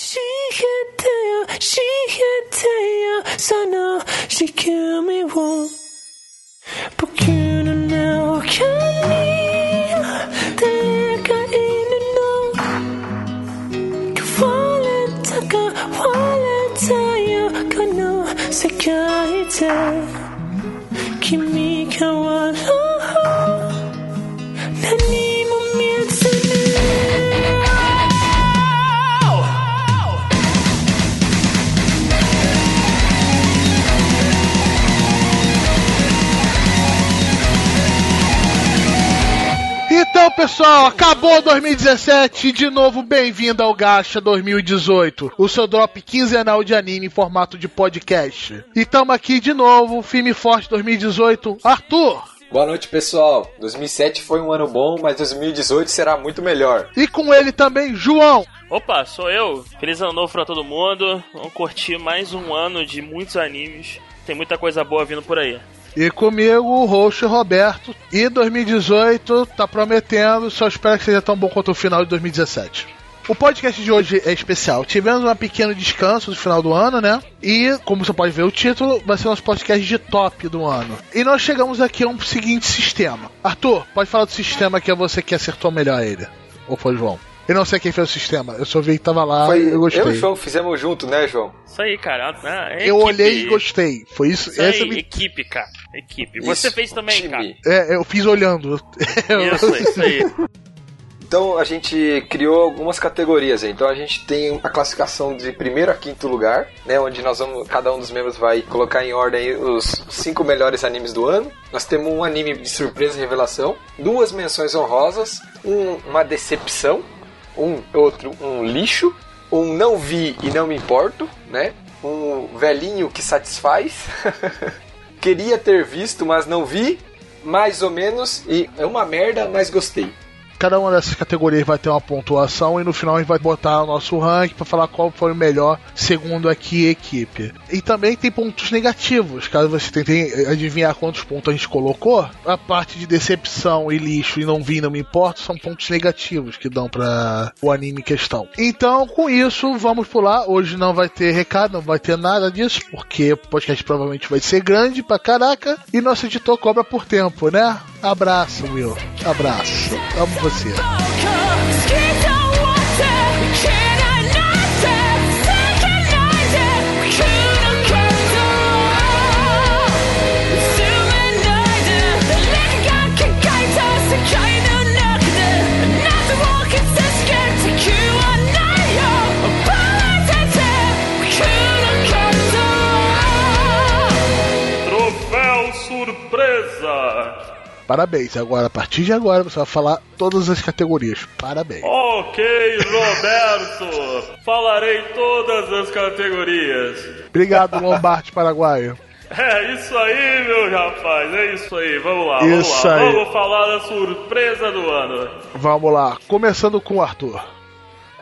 She could tell, she could tell, so now she kill me But can I now can I take in the no while it's a while it's a you can no secure pessoal, acabou 2017 e de novo bem-vindo ao Gacha 2018, o seu drop quinzenal de anime em formato de podcast. E tamo aqui de novo, filme forte 2018, Arthur. Boa noite, pessoal. 2007 foi um ano bom, mas 2018 será muito melhor. E com ele também, João. Opa, sou eu. Feliz ano novo pra todo mundo. Vamos curtir mais um ano de muitos animes. Tem muita coisa boa vindo por aí. E comigo, o host Roberto. E 2018 tá prometendo, só espero que seja tão bom quanto o final de 2017. O podcast de hoje é especial. Tivemos um pequeno descanso no final do ano, né? E, como você pode ver o título, vai ser nosso podcast de top do ano. E nós chegamos aqui a um seguinte sistema. Arthur, pode falar do sistema que é você que acertou melhor ele. Ou foi o João? Eu não sei quem fez o sistema, eu só vi que tava lá Foi e eu gostei. eu e o João fizemos junto, né, João? Isso aí, cara. Ah, é eu equipe. olhei e gostei. Foi isso. Isso essa aí, me- equipe, cara. Equipe. Isso, Você fez também, time. cara. É, eu fiz olhando. Isso, isso aí. Então a gente criou algumas categorias. aí. Então a gente tem a classificação de primeiro a quinto lugar, né? Onde nós vamos, cada um dos membros vai colocar em ordem os cinco melhores animes do ano. Nós temos um anime de surpresa e revelação, duas menções honrosas, um- uma decepção, um outro um lixo, um não vi e não me importo, né? Um velhinho que satisfaz. Queria ter visto, mas não vi. Mais ou menos, e é uma merda, mas gostei. Cada uma dessas categorias vai ter uma pontuação e no final a gente vai botar o nosso ranking para falar qual foi o melhor segundo aqui equipe. E também tem pontos negativos, caso você tente adivinhar quantos pontos a gente colocou. A parte de decepção e lixo e não vi, não me importa, são pontos negativos que dão para o anime em questão. Então, com isso, vamos pular. Hoje não vai ter recado, não vai ter nada disso, porque o podcast provavelmente vai ser grande pra caraca e nosso editor cobra por tempo, né? Abraço, Will. Abraço. Amo você. Parabéns. Agora, a partir de agora, você vai falar todas as categorias. Parabéns. Ok, Roberto. Falarei todas as categorias. Obrigado, Lombardi Paraguaio. É isso aí, meu rapaz. É isso aí. Vamos lá, Isso vamos lá. aí. Vamos falar da surpresa do ano. Vamos lá. Começando com o Arthur.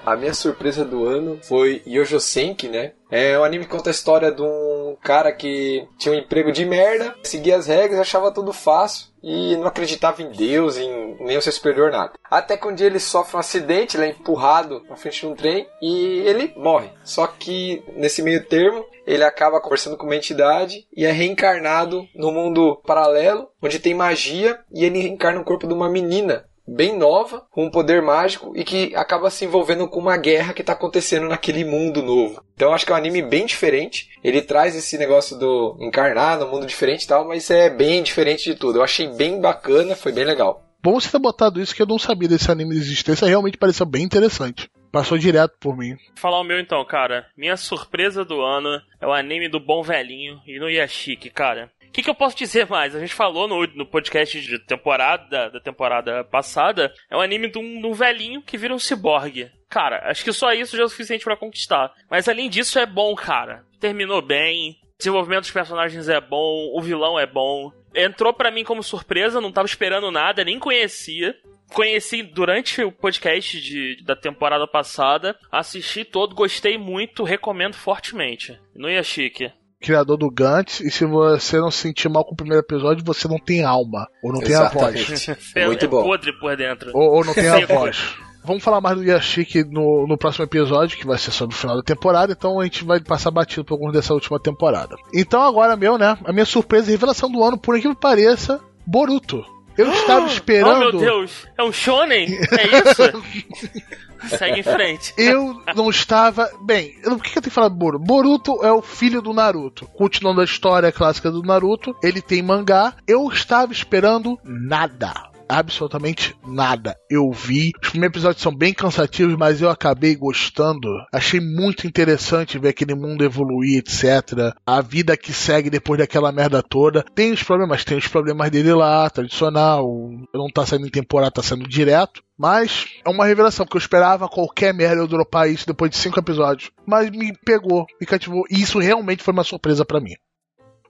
A minha surpresa do ano foi Yojo Senki, né? É um anime que conta a história de um cara que tinha um emprego de merda, seguia as regras, achava tudo fácil e não acreditava em Deus, em nem o seu superior, nada. Até que um dia ele sofre um acidente, ele é empurrado na frente de um trem e ele morre. Só que nesse meio termo, ele acaba conversando com uma entidade e é reencarnado no mundo paralelo, onde tem magia e ele reencarna no corpo de uma menina bem nova, com um poder mágico e que acaba se envolvendo com uma guerra que está acontecendo naquele mundo novo. Então acho que é um anime bem diferente. Ele traz esse negócio do encarnar no mundo diferente e tal, mas é bem diferente de tudo. Eu achei bem bacana, foi bem legal. Bom você ter botado isso, que eu não sabia desse anime de existência. Realmente pareceu bem interessante. Passou direto por mim. Vou falar o meu então, cara. Minha surpresa do ano é o anime do Bom Velhinho e no Yashiki, cara. O que, que eu posso dizer mais? A gente falou no, no podcast de temporada da temporada passada. É um anime de um, de um velhinho que vira um ciborgue. Cara, acho que só isso já é o suficiente pra conquistar. Mas além disso, é bom, cara. Terminou bem. Desenvolvimento dos personagens é bom. O vilão é bom. Entrou pra mim como surpresa, não tava esperando nada, nem conhecia. Conheci durante o podcast de, da temporada passada, assisti todo, gostei muito, recomendo fortemente. No Yashiki. Criador do Gantz, e se você não se sentir mal com o primeiro episódio, você não tem alma. Ou não tem a voz. É muito é bom. podre por dentro. Ou, ou não tem a voz. Vamos falar mais do Yashiki no, no próximo episódio, que vai ser sobre o final da temporada, então a gente vai passar batido por alguns dessa última temporada. Então agora, meu, né? A minha surpresa e revelação do ano, por incrível que pareça, Boruto. Eu estava esperando. Oh meu Deus, é um shonen? É isso? Segue em frente. Eu não estava. Bem, por que que eu tenho que falar do Boruto? Boruto é o filho do Naruto. Continuando a história clássica do Naruto, ele tem mangá. Eu estava esperando nada. Absolutamente nada. Eu vi. Os primeiros episódios são bem cansativos, mas eu acabei gostando. Achei muito interessante ver aquele mundo evoluir, etc. A vida que segue depois daquela merda toda. Tem os problemas, tem os problemas dele lá, tradicional. Não tá saindo em temporada, tá saindo direto. Mas é uma revelação, porque eu esperava qualquer merda eu dropar isso depois de cinco episódios. Mas me pegou, me cativou. E isso realmente foi uma surpresa pra mim.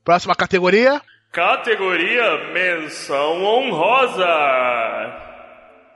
Próxima categoria. Categoria Menção Honrosa.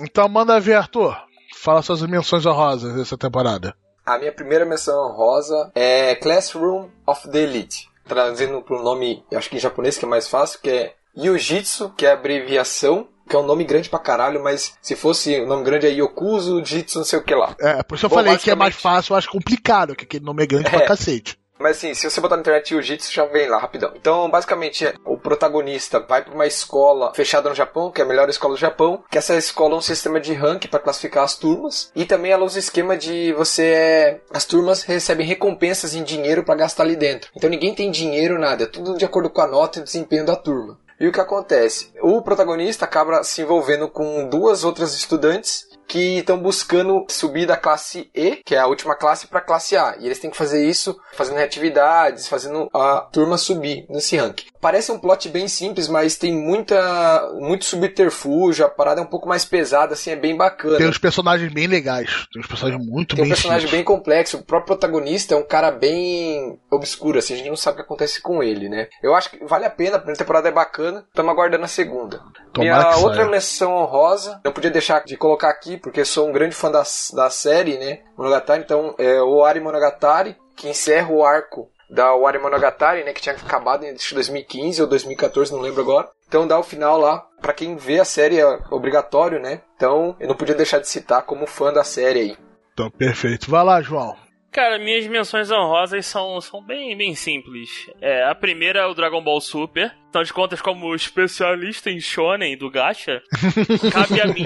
Então manda ver, Arthur. Fala suas menções honrosas dessa temporada. A minha primeira menção honrosa é Classroom of the Elite. Traduzindo para o nome, acho que em japonês que é mais fácil, que é Yujitsu, que é abreviação, que é um nome grande pra caralho, mas se fosse o nome grande é Yokuzu Jitsu, não sei o que lá. É, por isso eu Bom, falei que é mais fácil, eu acho complicado, que aquele nome é grande pra É. cacete. Mas assim, se você botar na internet Jiu-Jitsu, já vem lá rapidão. Então, basicamente, o protagonista vai para uma escola fechada no Japão, que é a melhor escola do Japão, que essa escola é um sistema de rank para classificar as turmas, e também ela usa o esquema de você é, as turmas recebem recompensas em dinheiro para gastar ali dentro. Então ninguém tem dinheiro nada, é tudo de acordo com a nota e o desempenho da turma. E o que acontece? O protagonista acaba se envolvendo com duas outras estudantes que estão buscando subir da classe E, que é a última classe, para a classe A. E eles têm que fazer isso fazendo atividades, fazendo a turma subir nesse ranking. Parece um plot bem simples, mas tem muita muito subterfúgio, a parada é um pouco mais pesada, assim, é bem bacana. Tem uns personagens bem legais. Tem uns personagens muito Tem um bem personagem escritos. bem complexo. O próprio protagonista é um cara bem obscuro, assim, a gente não sabe o que acontece com ele, né? Eu acho que vale a pena, a primeira temporada é bacana, estamos aguardando a segunda. Tomara Minha outra saia. menção honrosa, não podia deixar de colocar aqui, porque sou um grande fã da, da série, né? Monogatari, então é o Ori Monogatari, que encerra o arco da Ori Monogatari, né? Que tinha acabado em acho que 2015 ou 2014, não lembro agora. Então dá o final lá, pra quem vê a série é obrigatório, né? Então eu não podia deixar de citar como fã da série aí. Então, perfeito. Vai lá, João. Cara, minhas menções honrosas são, são bem, bem simples. É, a primeira é o Dragon Ball Super. Afinal de contas, como especialista em shonen do Gacha, cabe a mim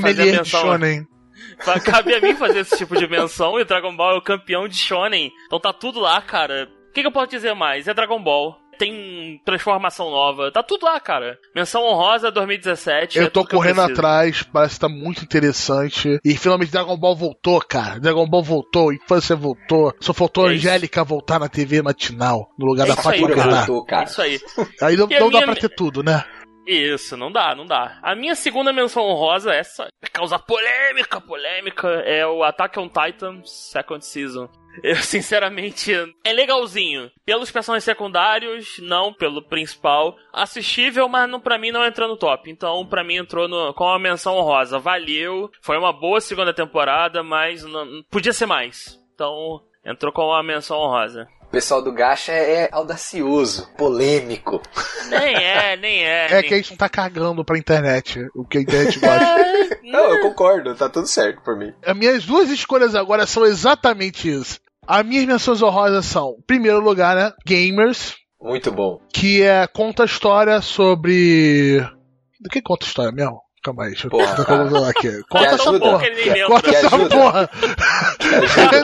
fazer de menção- Shonen. Cabe a mim fazer esse tipo de menção e o Dragon Ball é o campeão de Shonen. Então tá tudo lá, cara. O que, que eu posso dizer mais? É Dragon Ball. Tem transformação nova. Tá tudo lá, cara. Menção honrosa 2017. Eu é tô eu correndo preciso. atrás, parece que tá muito interessante. E finalmente Dragon Ball voltou, cara. Dragon Ball voltou, infância voltou. Só faltou a É isso. Angélica voltar na TV matinal, no lugar É da isso Fátima cara. Isso aí. Aí não, a não dá minha- pra ter tudo, né? Isso, não dá, não dá. A minha segunda menção honrosa, essa causa polêmica, polêmica, é o Attack on Titan Second Season. Eu, sinceramente, é legalzinho. Pelos personagens secundários, não pelo principal. Assistível, mas não, pra mim não entrou no top. Então, pra mim entrou no, com uma menção honrosa. Valeu, foi uma boa segunda temporada, mas não- podia ser mais. Então, entrou com uma menção honrosa. O pessoal do Gacha é audacioso, polêmico. Nem é, nem é. É nem... que a gente não tá cagando pra internet, o que a internet gosta. É, Não, eu concordo, tá tudo certo por mim. As minhas duas escolhas agora são exatamente isso. As minhas menções honrosas são, em primeiro lugar, né? Gamers, Muito bom. que é conta a história sobre. Do que conta a história mesmo? Calma aí, deixa eu Porra, eu colocar aqui. Conta essa ajuda. porra. Que essa porra.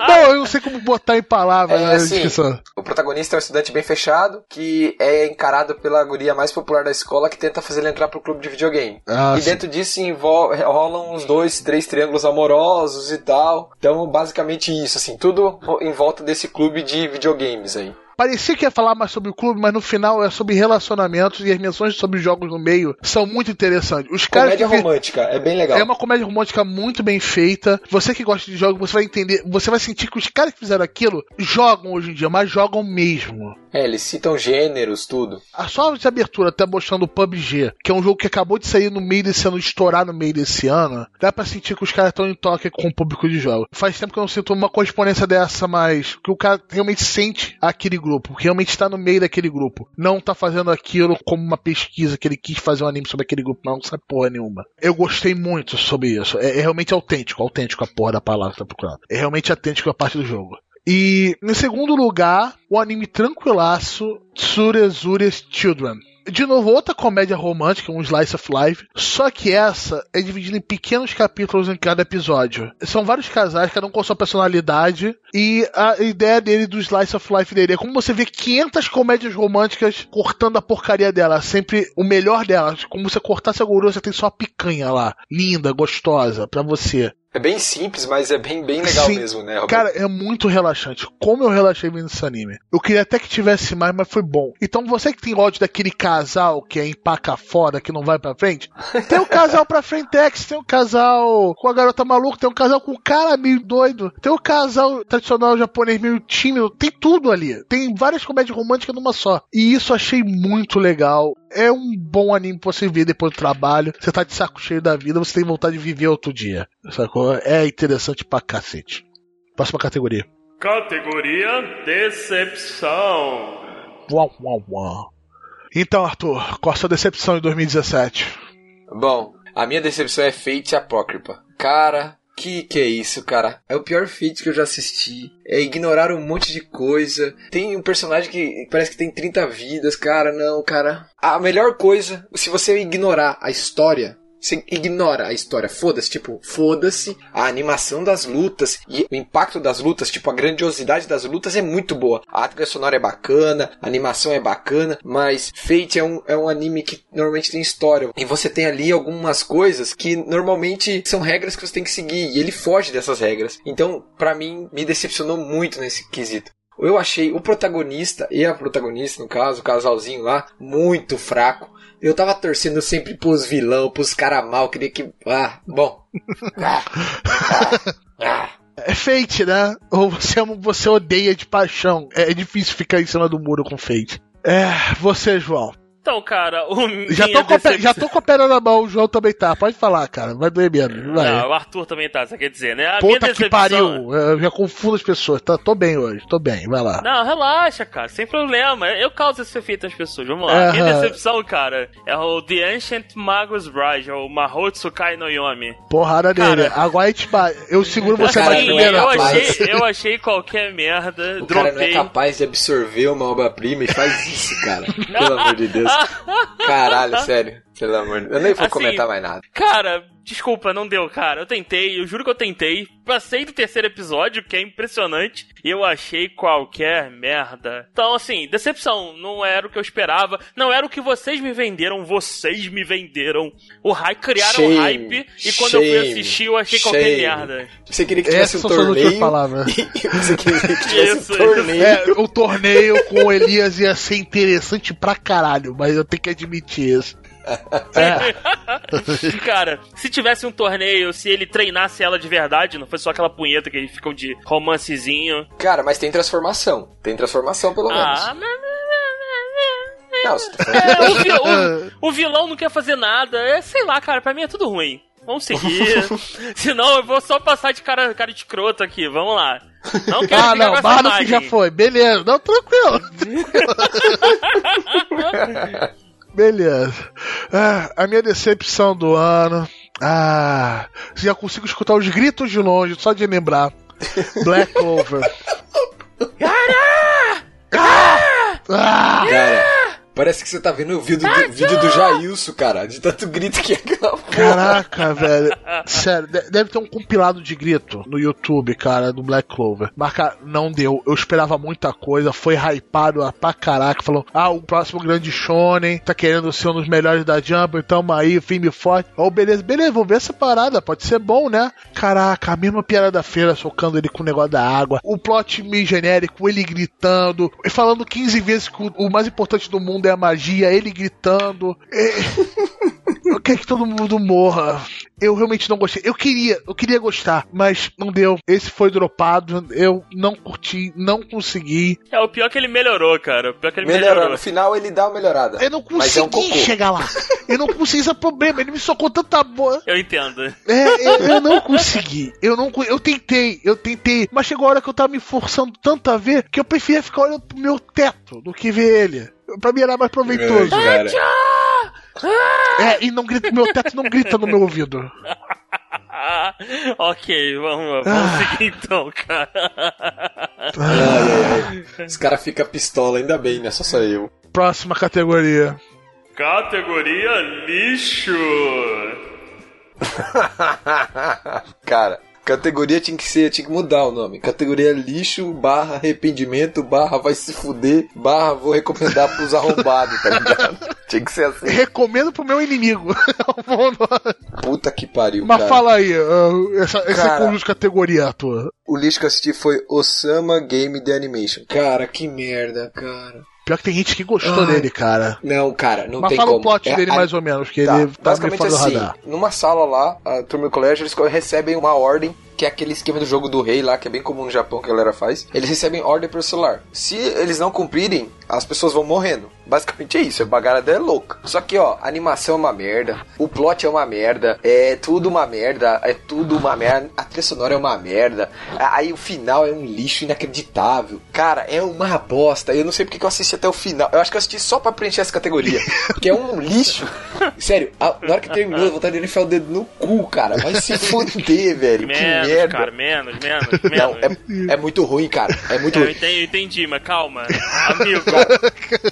não, eu não sei como botar em palavras É, na assim, descrição. O protagonista é um estudante bem fechado, que é encarado pela guria mais popular da escola, que tenta fazer ele entrar pro clube de videogame. Ah, e sim. dentro disso rolam uns dois, três triângulos amorosos e tal. Então, basicamente isso, assim, tudo em volta desse clube de videogames aí. Parecia que ia falar mais sobre o clube, mas no final é sobre relacionamentos e as menções sobre jogos no meio são muito interessantes. Os caras Comédia que romântica, é bem legal. É uma comédia romântica muito bem feita. Você que gosta de jogos, você vai entender, você vai sentir que os caras que fizeram aquilo jogam hoje em dia, mas jogam mesmo. É, eles citam gêneros, tudo. A só de abertura até mostrando o PUBG, que é um jogo que acabou de sair no meio desse ano, estourar no meio desse ano, dá pra sentir que os caras estão em toque com o público de jogos. Faz tempo que eu não sinto uma correspondência dessa, mas que o cara realmente sente aquele grupo. grupo, que realmente está no meio daquele grupo. Não tá fazendo aquilo como uma pesquisa que ele quis fazer um anime sobre aquele grupo, não, não sabe porra nenhuma. Eu gostei muito sobre isso. É, é realmente autêntico, autêntico a porra da palavra que tá procurando. É realmente autêntico a parte do jogo. E, em segundo lugar, o anime tranquilaço Tsurezures Children. De novo, outra comédia romântica, um slice of life. Só que essa é dividida em pequenos capítulos em cada episódio. São vários casais, cada um com sua personalidade. E a ideia dele, do slice of life dele, é como você vê 500 comédias românticas cortando a porcaria dela. Sempre o melhor delas. Como você cortasse a gordura, você tem só a picanha lá. Linda, gostosa, pra você. É bem simples, mas é bem, bem legal Sim. mesmo, né, Roberto? Cara, é muito relaxante. Como eu relaxei vendo esse anime. Eu queria até que tivesse mais, mas foi bom. Então você que tem ódio daquele casal que é empaca fora, que não vai pra frente, tem um casal pra Frentex, tem um casal com a garota maluca, tem um casal com o cara meio doido, tem um casal tradicional japonês meio tímido, tem tudo ali. Tem várias comédias românticas numa só. E isso eu achei muito legal. É um bom anime pra você ver depois do trabalho. Você tá de saco cheio da vida, você tem vontade de viver outro dia. Sacou? É interessante pra cacete. Próxima categoria. Categoria Decepção. Uau, uau, uau. Então, Arthur, qual a sua decepção em 2017? Bom, a minha decepção é Fate Apócrifa. Cara, que que é isso, cara? É o pior Fate que eu já assisti. É ignorar um monte de coisa. Tem um personagem que parece que tem 30 vidas, cara. Não, cara. A melhor coisa, se você ignorar a história, você ignora a história, foda-se, tipo, foda-se a animação das lutas e o impacto das lutas, tipo, a grandiosidade das lutas é muito boa. A trilha sonora é bacana, a animação é bacana, mas Fate é um, é um anime que normalmente tem história. E você tem ali algumas coisas que normalmente são regras que você tem que seguir, e ele foge dessas regras. Então, pra mim, me decepcionou muito nesse quesito. Eu achei o protagonista e a protagonista, no caso, o casalzinho lá, muito fraco. Eu tava torcendo sempre pros vilão, pros cara mal, queria que. Ah, bom. Ah, ah, ah. É Fate, né? Ou você ama, você odeia de paixão. É, é difícil ficar em cima do muro com Fate. É, você, João. Então, cara, o Já minha tô, decepção- já tô com a perna na mão, o João também tá. Pode falar, cara. Vai doer menos. Vai. Não, o Arthur também tá, você quer dizer, né? A minha Puta que decepção- pariu. Eu já confundo as pessoas. Tá, tô bem hoje, tô bem. Vai lá. Não, relaxa, cara, sem problema. Eu causo esse efeito nas pessoas. Vamos lá. Minha Aham. decepção, cara, é o The Ancient Magus Bride, o Mahotsukai no Yomi. Porrada Cara. nele. Agora a gente ba- Eu seguro você mais primeiro. é eu, achei, eu achei qualquer merda, O cara não é dropei. capaz de absorver uma obra-prima e faz isso, cara. Pelo amor de Deus. Caralho, sério. Pelo amor de Deus. Eu nem vou Assim, comentar mais nada. Cara, desculpa, não deu, cara. Eu tentei, eu juro que eu tentei. Passei do terceiro episódio, que é impressionante, e eu achei qualquer merda. Então, assim, decepção. Não era o que eu esperava. Não era o que vocês me venderam. Vocês me venderam. O hype, criaram Shame, hype, e quando eu fui shame, assistir, eu achei qualquer shame. merda. Você queria que tivesse Essas um torneio. palavras. E você queria que tivesse Isso, um torneio. É, o torneio com o Elias ia ser interessante pra caralho, mas eu tenho que admitir isso. É, Cara, se tivesse um torneio, se ele treinasse ela de verdade, não fosse só aquela punheta que eles ficam de romancezinho. Cara, mas tem transformação. Tem transformação, pelo menos. Ah, mas. Não, você tá falando É, o, o- o vilão não quer fazer nada. É, sei lá, cara, pra mim é tudo ruim. Vamos seguir. Senão eu vou só passar de cara, cara de escroto aqui. Vamos lá. Não quero ah, não, Bardo que já foi. Beleza, não, tranquilo. Beleza. Ah, a minha decepção do ano. Ah, já consigo escutar os gritos de longe, só de lembrar. Black Clover. Ah, Cara, parece que você tá vendo o vídeo do, vídeo do Jailson, cara. De tanto grito que é aquela porra. Caraca, velho. Sério, de- deve ter um compilado de grito no YouTube, cara, do Black Clover. Mas, cara, não deu. Eu esperava muita coisa, foi hypado ah, pra caraca. Falou, ah, o próximo grande Shonen tá querendo ser um dos melhores da Jump, tamo aí, filme forte. Oh, beleza, beleza, vou ver essa parada, pode ser bom, né? Caraca, a mesma piada da feira, socando ele com o negócio da água. O plot meio genérico, ele gritando, e falando 15 vezes que o, o mais importante do mundo é a magia, ele gritando. É... eu quero que todo mundo morra. Eu realmente não gostei. Eu queria, eu queria gostar, mas não deu. Esse foi dropado. Eu não curti, não consegui. É, o pior é que ele melhorou, cara. O pior é que ele Melhorou. melhorou. No final ele dá uma melhorada. Eu não Mas é um consegui cocô. chegar lá. Eu não consegui, esse é o problema. Ele me socou tanta boa. Eu entendo. É, eu, eu não consegui. Eu não Eu tentei, eu tentei. Mas chegou a hora que eu tava me forçando tanto a ver que eu preferia ficar olhando pro meu teto do que ver ele. Pra mim era mais proveitoso. Grande, cara. É, e não grita, meu teto não grita no meu ouvido. Ah, ok, vamos, vamos Ah. seguir então, cara. Ai, ai, ai. Os caras ficam pistola, ainda bem, né? Só eu. Próxima categoria. Categoria lixo. cara, categoria tinha que ser, tinha que mudar o nome. Categoria lixo, barra arrependimento, barra vai se fuder, barra vou recomendar pros arrombados, tá ligado? tinha que ser assim. Recomendo pro meu inimigo. Puta que pariu, Mas cara. fala aí, ah, essa, esse Cara. conjunto de categoria tua. O lixo que eu assisti foi Osama Game The Animation. Cara, que merda, cara. Pior que tem gente que gostou Ai. dele, cara. Não, cara, não Mas tem fala como. o plot É dele a- mais ou menos, que Tá, ele tá meio basicamente fora do assim, radar. numa sala lá, a turma do colégio, eles recebem uma ordem, que é aquele esquema do jogo do rei lá, que é bem comum no Japão, que a galera faz. Eles recebem ordem pelo celular. Se eles não cumprirem, as pessoas vão morrendo. Basicamente é isso, a bagarada é louca. Só que, ó, a animação é uma merda, o plot é uma merda, é tudo uma merda, é tudo uma merda, a trilha sonora é uma merda, aí o final é um lixo inacreditável. Cara, é uma bosta. Eu não sei porque que eu assisti até o final. Eu acho que eu assisti só pra preencher essa categoria. Porque é um lixo. Sério, a- na hora que terminou, eu vontade de enfiar o dedo no cu, cara. Vai se fuder, velho. que Menos, merda. cara, menos, menos, Não, menos. é, é muito ruim, cara. É muito Eu ruim. eu entendi, mas calma. Amigo,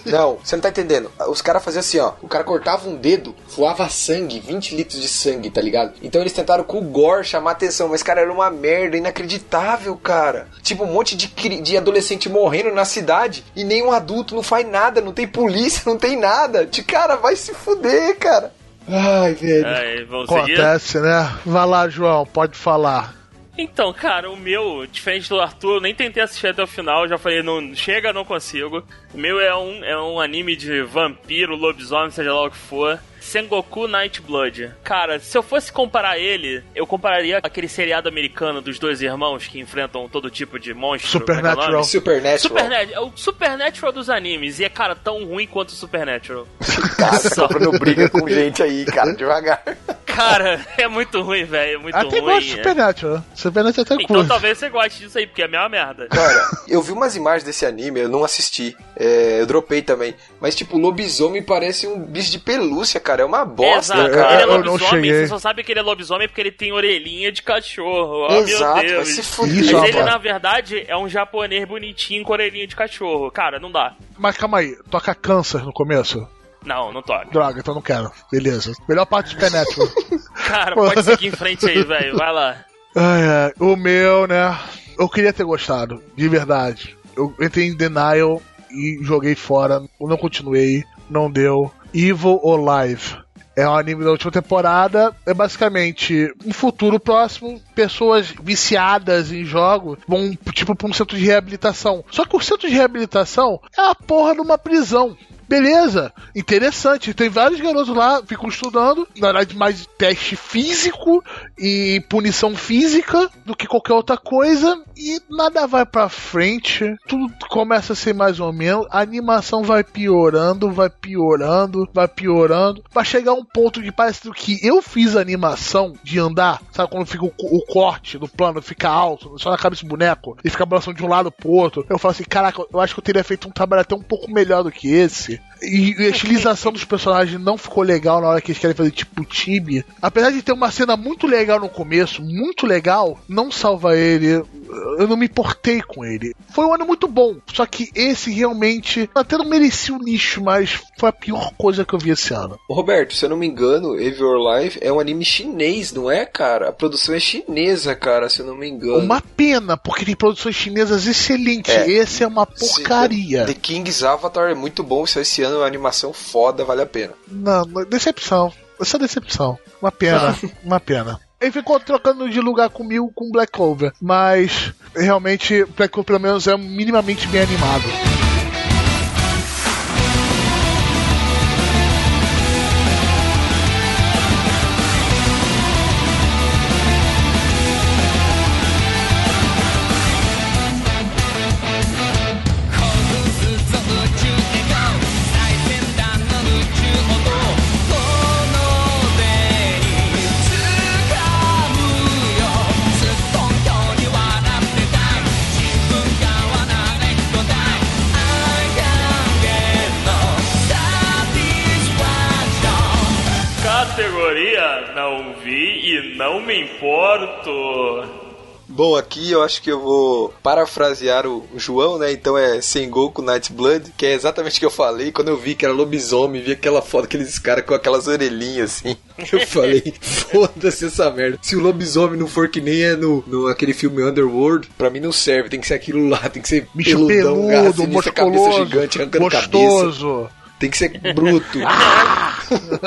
Não, você não tá entendendo. Os caras faziam assim, ó. O cara cortava um dedo, voava sangue, 20 litros de sangue, tá ligado? Então eles tentaram com o gore chamar atenção, mas, cara, era uma merda inacreditável, cara. Tipo, um monte de, de adolescente morrendo na cidade e nenhum adulto não faz nada, não tem polícia, não tem nada. De cara, vai se fuder, cara. Ai, velho. vamos seguir? Acontece, né? Vai lá, João, pode falar. Então, cara, o meu, diferente do Arthur, eu nem tentei assistir até o final, já falei, não chega, não consigo. O meu é um, é um anime de vampiro, lobisomem, seja lá o que for. Sengoku Nightblood. Cara, se eu fosse comparar ele, eu compararia aquele seriado americano dos dois irmãos que enfrentam todo tipo de monstro. como é o? Supernatural. Supernatural. Supernatural. É o Supernatural dos animes. E é, cara, tão ruim quanto o Supernatural. Cara, tá comprando briga com gente aí, cara, devagar. Cara, é muito ruim, velho. É muito Até ruim. gosto de é. Supernatural. Supernatural até Então curto. talvez você goste disso aí, porque é a mesma merda. Cara, eu vi umas imagens desse anime, eu não assisti. É, eu dropei também. Mas, tipo, lobisomem parece um bicho de pelúcia, cara. É uma bosta, Exato, cara. ele é lobisomem, você só sabe que ele é lobisomem porque ele tem orelhinha de cachorro. Oh, Exato, meu vai Deus. se Isso, fuder. Mas ele, na verdade, é um japonês bonitinho com orelhinha de cachorro. Cara, não dá. Mas calma aí, toca câncer no começo? Não, não toca. Droga, então não quero. Beleza. Melhor parte de Supernatural. Cara, pode seguir em frente aí, velho. Vai lá. ai, ai. O meu, né? Eu queria ter gostado, de verdade. Eu entrei em denial e joguei fora. Eu não continuei, não deu. Evil or Live. É um anime da última temporada. É basicamente um futuro próximo. Pessoas viciadas em jogos vão, tipo, pra um centro de reabilitação. Só que o centro de reabilitação é a porra de uma prisão. Beleza, interessante. Tem vários garotos lá, ficam estudando. Na verdade, mais teste físico e punição física do que qualquer outra coisa. E nada vai pra frente. Tudo começa a ser mais ou menos. A animação vai piorando, vai piorando, vai piorando. Vai chegar um ponto que parece que eu fiz a animação de andar. Sabe quando fica o, o corte do plano, fica alto, só na cabeça do boneco, e fica balançando de um lado pro outro. Eu falo assim, caraca, eu acho que eu teria feito um trabalho até um pouco melhor do que esse. E, a estilização dos personagens não ficou legal na hora que eles querem fazer tipo time. Apesar de ter uma cena muito legal no começo, muito legal, não salva ele. Eu não me importei com ele. Foi um ano muito bom, só que esse realmente até não merecia o nicho, mas foi a pior coisa que eu vi esse ano. Roberto, se eu não me engano, Evil or Life é um anime chinês, não é, cara? A produção é chinesa, cara, se eu não me engano. Uma pena, porque tem produções chinesas excelentes. É. Esse é uma Se- porcaria. The King's Avatar é muito bom, isso esse ano é uma animação foda, vale a pena. Não, decepção. Essa decepção. Uma pena. uma pena. Ele ficou trocando de lugar comigo com Black Clover. Mas realmente Black Clover pelo menos é minimamente bem animado. Me importo. Bom, aqui eu acho que eu vou parafrasear o João, né? Então é Sengoku Night Blood, que é exatamente o que eu falei quando eu vi que era lobisomem, vi aquela foto, aqueles caras com aquelas orelhinhas assim. Eu falei, foda-se essa merda. Se o lobisomem não for que nem é no, no aquele filme Underworld, pra mim não serve, tem que ser aquilo lá, tem que ser Bicho peludão, garra peludo, sinistra, cabeça gigante, arrancando cabeça. Tem que ser bruto.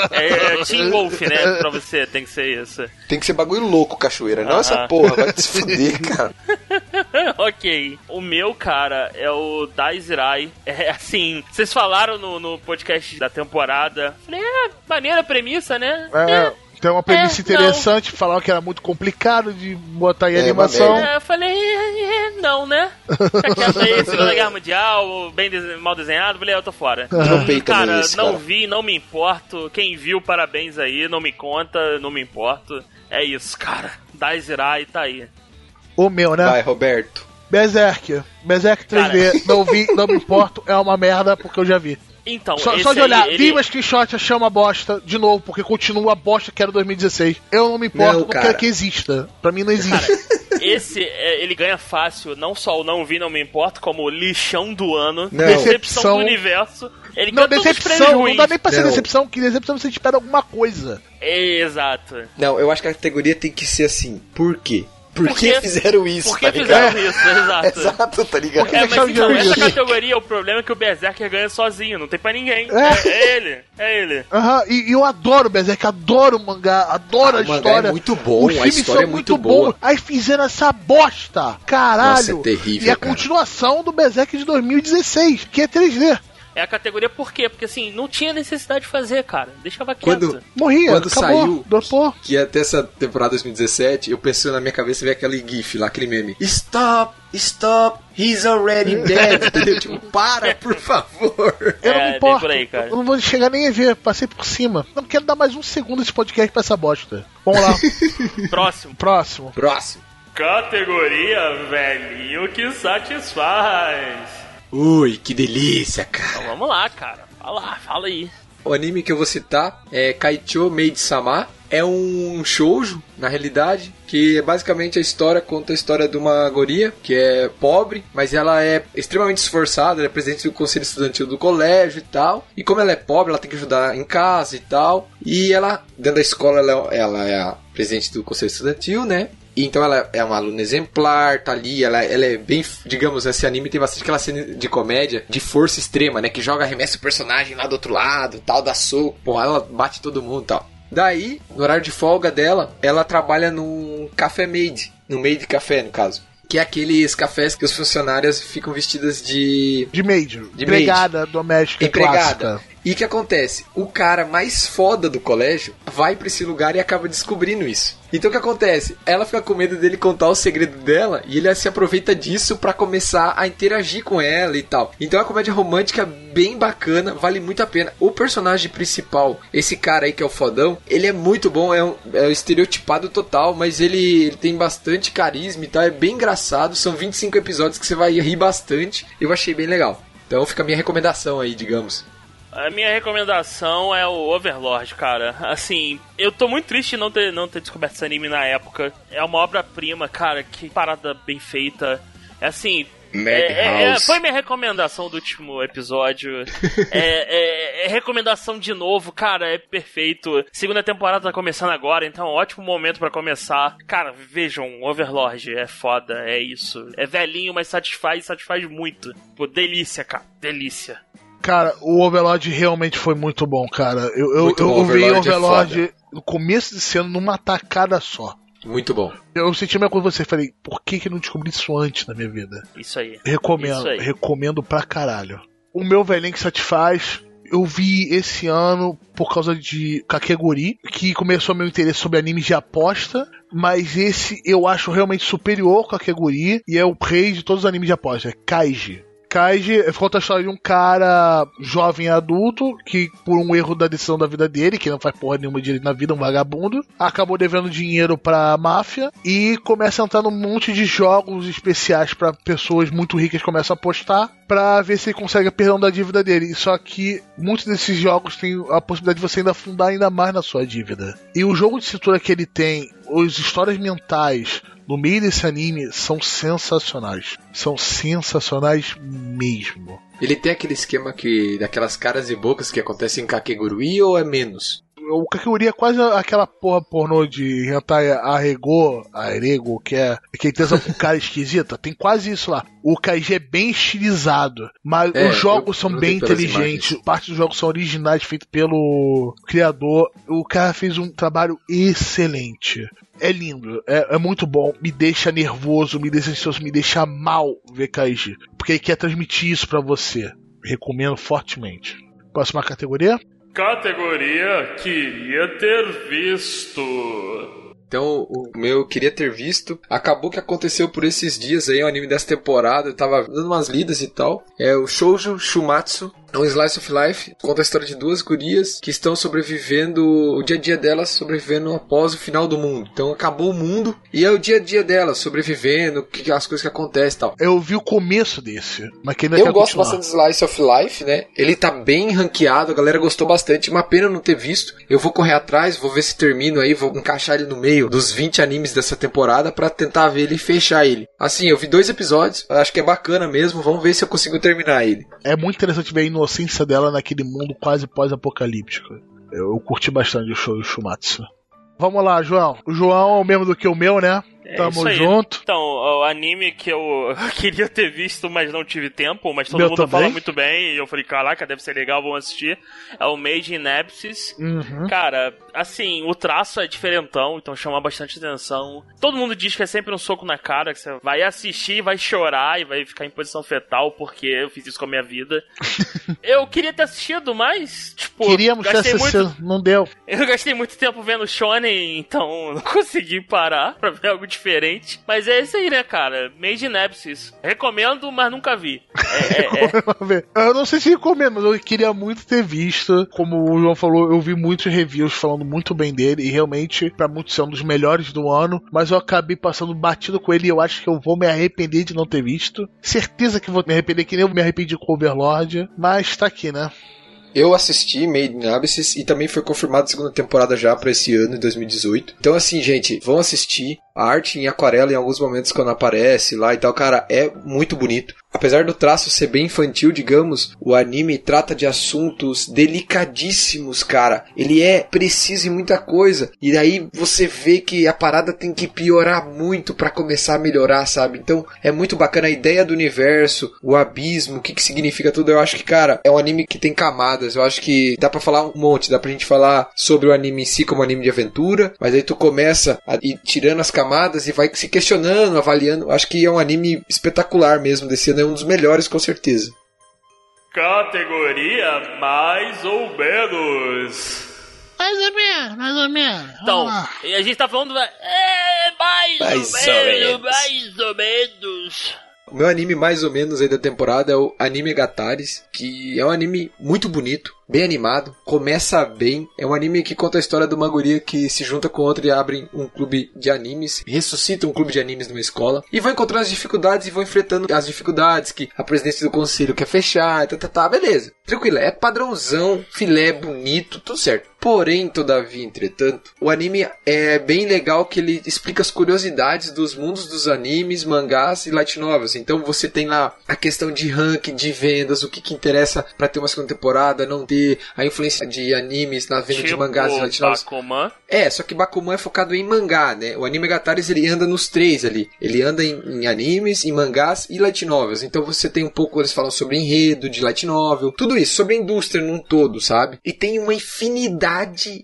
É, é Team Wolf, né? Pra você, tem que ser isso. Tem que ser bagulho louco, cachoeira. Não Aham. essa porra, vai te fuder, cara. ok. O meu, cara, é o Daizirai. É assim, vocês falaram no, no podcast da temporada. Falei, é, maneira a premissa, né? É, tem uma premissa É, interessante, falaram que era muito complicado de botar em É, animação. É, eu falei, é, é, não, né? Tá quieto aí, Segunda Guerra Mundial, bem dese- mal desenhado, falei, eu tô fora. Tropei também cara, não cara. vi, não me importo. Quem viu, parabéns aí, não me conta, não me importo. É isso, cara. Daizirai tá aí. O meu, né? Vai, Roberto. Berserk. Berserk 3D. Não vi, não me importo. É uma merda porque eu já vi. Então, Só, só de aí, olhar, ele- vi uma screenshot, achei uma bosta, de novo, porque continua a bosta que era 2016. Eu não me importo, Não, não cara. quero que exista. Pra mim não existe. Esse, é, ele ganha fácil, não só o não vi, não me importo, como o lixão do ano, Não. decepção do universo. Ele não, decepção, não dá nem pra ser Não. decepção, que decepção você espera alguma coisa. Exato. Não, eu acho que a categoria tem que ser assim. Por quê? Por, Por que fizeram isso? Por que tá fizeram isso? Exato. Exato, tá ligado? Porque É, mas então, essa categoria, o problema é que o Berserker ganha sozinho, não tem pra ninguém. É. É, é ele, é ele. Aham, e, e eu adoro o Berserk, adoro o mangá, adoro Ah, a o mangá história. é muito bom, Os a filmes história são é muito boa. bons. Aí fizeram essa bosta, caralho. Nossa, é terrível, E a cara. continuação do Berserk de 2016, que é 3D. É a categoria por quê? Porque assim, não tinha necessidade de fazer, cara. Deixava quieto. Quando- Morria, Quando acabou, saiu- dropou. Que até essa temporada 2017, eu pensei na minha cabeça ver aquele gif lá, aquele meme. Stop, stop, he's already dead. Entendeu? Tipo, para, por favor. Eu não É, me importo. por aí, cara. Eu não vou chegar nem a ver, passei por cima. Não quero dar mais um segundo desse podcast pra essa bosta. Vamos lá, Próximo. próximo. Próximo. Categoria velhinho que satisfaz. Ui, que delícia, cara. Então vamos lá, cara. Fala, fala aí. O anime que eu vou citar é Kaicho Maid-sama. É um shoujo, na realidade, que é basicamente a história conta a história de uma guria que é pobre, mas ela é extremamente esforçada, ela é presidente do conselho estudantil do colégio e tal. E como ela é pobre, ela tem que ajudar em casa e tal. E ela, dentro da escola, ela, ela é a presidente do conselho estudantil, né? E então ela é uma aluna exemplar, tá ali, ela, ela é bem, digamos, esse anime tem bastante aquela cena de comédia de força extrema, né? Que joga, arremessa o personagem lá do outro lado, tal, dá soco, pô, ela bate todo mundo e tal. Daí, no horário de folga dela, ela trabalha num café made, no made café, no caso. Que é aqueles cafés que os funcionários ficam vestidas de De maid. De empregada doméstica empregada. clássica. E o que acontece? O cara mais foda do colégio vai pra esse lugar e acaba descobrindo isso. Então o que acontece? Ela fica com medo dele contar o segredo dela e ele se aproveita disso pra começar a interagir com ela e tal. Então é uma comédia romântica bem bacana, vale muito a pena. O personagem principal, esse cara aí que é o fodão, ele é muito bom, é um, é um estereotipado total, mas ele, ele tem bastante carisma e tal, é bem engraçado. São 25 episódios que você vai rir bastante. Eu achei bem legal. Então fica a minha recomendação aí, digamos. A minha recomendação é o Overlord, cara. Assim, eu tô muito triste de não ter, não ter descoberto esse anime na época. É uma obra-prima, cara. Que parada bem feita. É assim. É, é- é- foi minha recomendação do último episódio. é, é- é recomendação de novo, cara. É perfeito. Segunda temporada tá começando agora, então é ótimo momento pra começar. Cara, vejam, Overlord é foda, é isso. É velhinho, mas satisfaz, satisfaz muito. Pô, delícia, cara, delícia. Cara, o Overlord realmente foi muito bom, cara. Eu, eu, Muito eu bom, vi Overlord é Overlord no começo desse ano numa tacada só. Muito bom. Eu senti a mesma coisa que você. Falei, por que, que eu não descobri isso antes na minha vida? Isso aí. Recomendo, Isso aí. recomendo pra caralho. O meu velhinho que satisfaz, eu vi esse ano por causa de Kakeguri, que começou meu interesse sobre animes de aposta, mas esse eu acho realmente superior ao Kakeguri e é o rei de todos os animes de aposta, é Kaiji. Kaiji conta a história de um cara jovem adulto que, por um erro da decisão da vida dele, que não faz porra nenhuma direito na vida, um vagabundo, acabou devendo dinheiro pra máfia e começa a entrar num monte de jogos especiais pra pessoas muito ricas começam a apostar pra ver se ele consegue a perdão da dívida dele. Só que muitos desses jogos têm a possibilidade de você ainda afundar ainda mais na sua dívida. E o jogo de cintura que ele tem, as histórias mentais no meio desse anime são sensacionais. São sensacionais mesmo. Ele tem aquele esquema que daquelas caras e bocas que acontecem em Kakegurui ou é menos? O Kakegurui é quase aquela porra pornô de hentai arregô, arego, que é que tem com cara esquisita. Tem quase isso lá. O Kaiji é bem estilizado, mas É, os jogos eu- são eu bem inteligentes. Parte dos jogos são originais, feitos pelo criador. O cara fez um trabalho excelente. É lindo, é, é muito bom. Me deixa nervoso, me deixa ansioso, me deixa mal ver Kaiji. Porque ele quer transmitir isso pra você. Recomendo fortemente. Próxima categoria? Categoria Queria Ter Visto. Então, o meu eu queria ter visto. Acabou que aconteceu por esses dias aí, o anime dessa temporada. Eu tava dando umas lidas e tal. É o Shoujo Shumatsu. É um slice of life. Conta a história de duas gurias que estão sobrevivendo, o dia a dia delas sobrevivendo após o final do mundo. Então acabou o mundo e é o dia a dia delas sobrevivendo, que, as coisas que acontecem e tal. Eu vi o começo desse, mas que ainda Eu gosto continuar. bastante de Slice of Life, né? Ele tá bem ranqueado, a galera gostou bastante. Uma pena não ter visto. Eu vou correr atrás, vou ver se termino aí, vou encaixar ele no meio dos 20 animes dessa temporada pra tentar ver ele e fechar ele. Assim, eu vi dois episódios, acho que é bacana mesmo, vamos ver se eu consigo terminar ele. É muito interessante ver a inocência dela naquele mundo quase pós-apocalíptico. Eu, eu curti bastante o show do Shumatsu. Vamos lá, João. O João é o mesmo do que o meu, né? É Tamo junto. Então, o anime que eu queria ter visto, mas não tive tempo, mas todo Meu mundo também. fala muito bem, e eu falei, caraca, deve ser legal, vamos assistir. É o Made in Abyss. Uhum. Cara, assim, o traço é diferentão, então chama bastante atenção. Todo mundo diz que é sempre um soco na cara, que você vai assistir, vai chorar e vai ficar em posição fetal, porque eu fiz isso com a minha vida. eu queria ter assistido, mas, tipo, Queríamos ter gastei muito, assistido, não deu. eu gastei muito tempo vendo Shonen, então não consegui parar pra ver algo diferente. Mas é isso aí, né, cara? Made in Abyss. Recomendo, mas nunca vi. É, é, é. Eu não sei se recomendo, mas eu queria muito ter visto. Como o João falou, eu vi muitos reviews falando muito bem dele. E realmente, pra muitos, é um dos melhores do ano. Mas eu acabei passando batido com ele e eu acho que eu vou me arrepender de não ter visto. Certeza que vou me arrepender, que nem eu me arrependi com o Overlord. Mas tá aqui, né? Eu assisti Made in Abyss e também foi confirmada a segunda temporada já pra esse ano, em 2018. Então, assim, gente, vão assistir. A arte em aquarela, em alguns momentos, quando aparece lá e tal, cara, é muito bonito. Apesar do traço ser bem infantil, digamos, o anime trata de assuntos delicadíssimos, cara. Ele é preciso em muita coisa. E daí você vê que a parada tem que piorar muito pra começar a melhorar, sabe? Então é muito bacana a ideia do universo, o abismo, o que, que significa tudo. Eu acho que, cara, é um anime que tem camadas. Eu acho que dá pra falar um monte. Dá pra gente falar sobre o anime em si como anime de aventura. Mas aí tu começa a ir tirando as camadas e vai se questionando, avaliando. Acho que é um anime espetacular mesmo desse ano. É um dos melhores, com certeza. Categoria mais ou menos. Mais ou menos, mais ou menos. Então, e a gente tá falando. É, mais, Mais ou ou menos, menos. mais ou menos. O meu anime mais ou menos aí da temporada é o Anime Gataris, que é um anime muito bonito, bem animado, começa bem. É um anime que conta a história de uma guria que se junta com outra e abrem um clube de animes, ressuscita um clube de animes numa escola e vão encontrando as dificuldades e vão enfrentando as dificuldades que a presidência do conselho quer fechar, tá, tá, tá, beleza. Tranquilo, é padrãozão, filé bonito, tudo certo. Porém, todavia, entretanto, o anime é bem legal que ele explica as curiosidades dos mundos dos animes, mangás e light novels. Então você tem lá a questão de ranking, de vendas, o que, que interessa pra ter uma segunda temporada, não ter, a influência de animes na venda de Tipo mangás e light novels. Bakuman. É, só que Bakuman é focado em mangá, né? O anime Gataris ele anda nos três ali. Ele anda em, em animes, em mangás e light novels. Então você tem um pouco, eles falam sobre enredo de light novel, tudo isso, sobre a indústria num todo, sabe? E tem uma infinidade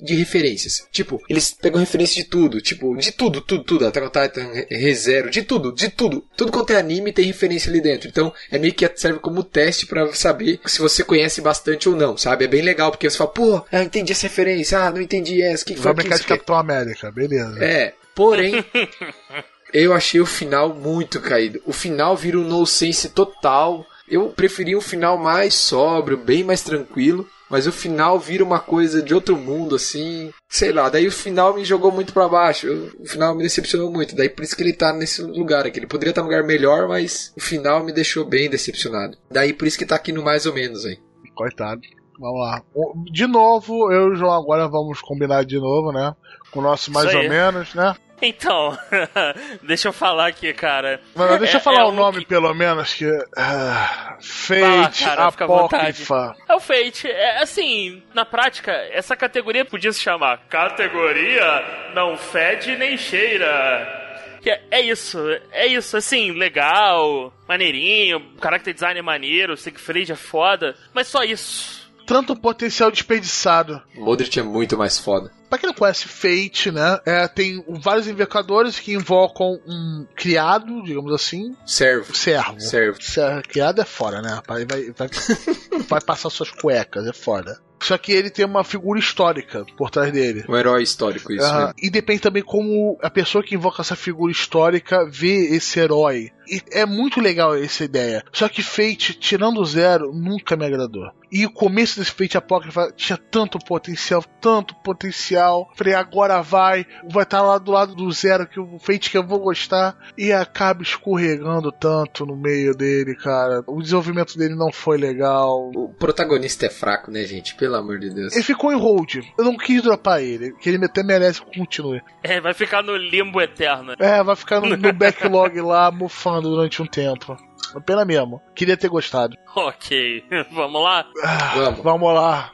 de referências. Tipo, eles pegam referência de tudo, tipo, de tudo, tudo, tudo. Attack on Titan, Re- ReZero, de tudo, de tudo. Tudo quanto é anime tem referência ali dentro. Então, é meio que serve como teste pra saber se você conhece bastante ou não, sabe? É bem legal, porque você fala, pô, eu entendi essa referência, ah, não entendi essa, o que, que foi aquilo? de Isso aqui?" Capitão América, beleza. É, porém, eu achei o final muito caído. O final vira um nonsense total. Eu preferi um final mais sóbrio, bem mais tranquilo. Mas o final vira uma coisa de outro mundo, assim. Sei lá, daí o final me jogou muito para baixo. Eu- o final me decepcionou muito. Daí por isso que ele tá nesse lugar aqui. Ele poderia estar num lugar melhor, mas o final me deixou bem decepcionado. Daí por isso que tá aqui no mais ou menos aí. Coitado. Vamos lá. De novo, eu e o João agora vamos combinar de novo, né? Com o nosso mais ou menos, né? Então, deixa eu falar aqui, cara. Mas deixa É- eu falar é o nome, que- pelo menos, que. Ah, Vai lá, Fate cara. Apócrifa. É o Fate. É, assim, na prática, essa categoria podia se chamar Categoria Não Fede Nem Cheira. Que é, é isso, é isso, assim, legal, maneirinho, character design é maneiro, Siegfried é foda, mas só isso. Tanto potencial desperdiçado. Modric é muito mais foda. Pra quem não conhece Fate, né? é, tem vários invocadores que invocam um criado, digamos assim, Servo. servo. Servo. Ser- Criado é fora, né? Vai, vai, vai, vai passar suas cuecas, é foda. Só que ele tem uma figura histórica por trás dele. Um herói histórico, isso mesmo. E depende também como a pessoa que invoca essa figura histórica vê esse herói. E é muito legal essa ideia. Só que Fate, tirando o zero, nunca me agradou. E o começo desse Fate Apócrifa tinha tanto potencial, tanto potencial. Falei, agora vai, vai estar lá do lado do zero, que o Fate que eu vou gostar. E acaba escorregando tanto no meio dele, cara. O desenvolvimento dele não foi legal. O protagonista é fraco, né, gente? Pelo amor de Deus. Ele ficou em hold. Eu não quis dropar ele, que ele até merece que continue. É, vai ficar no limbo eterno. É, vai ficar no, no backlog lá, mufando durante um tempo. Pena mesmo. Queria ter gostado. Ok, vamos lá? Ah, Vamos. Vamos lá.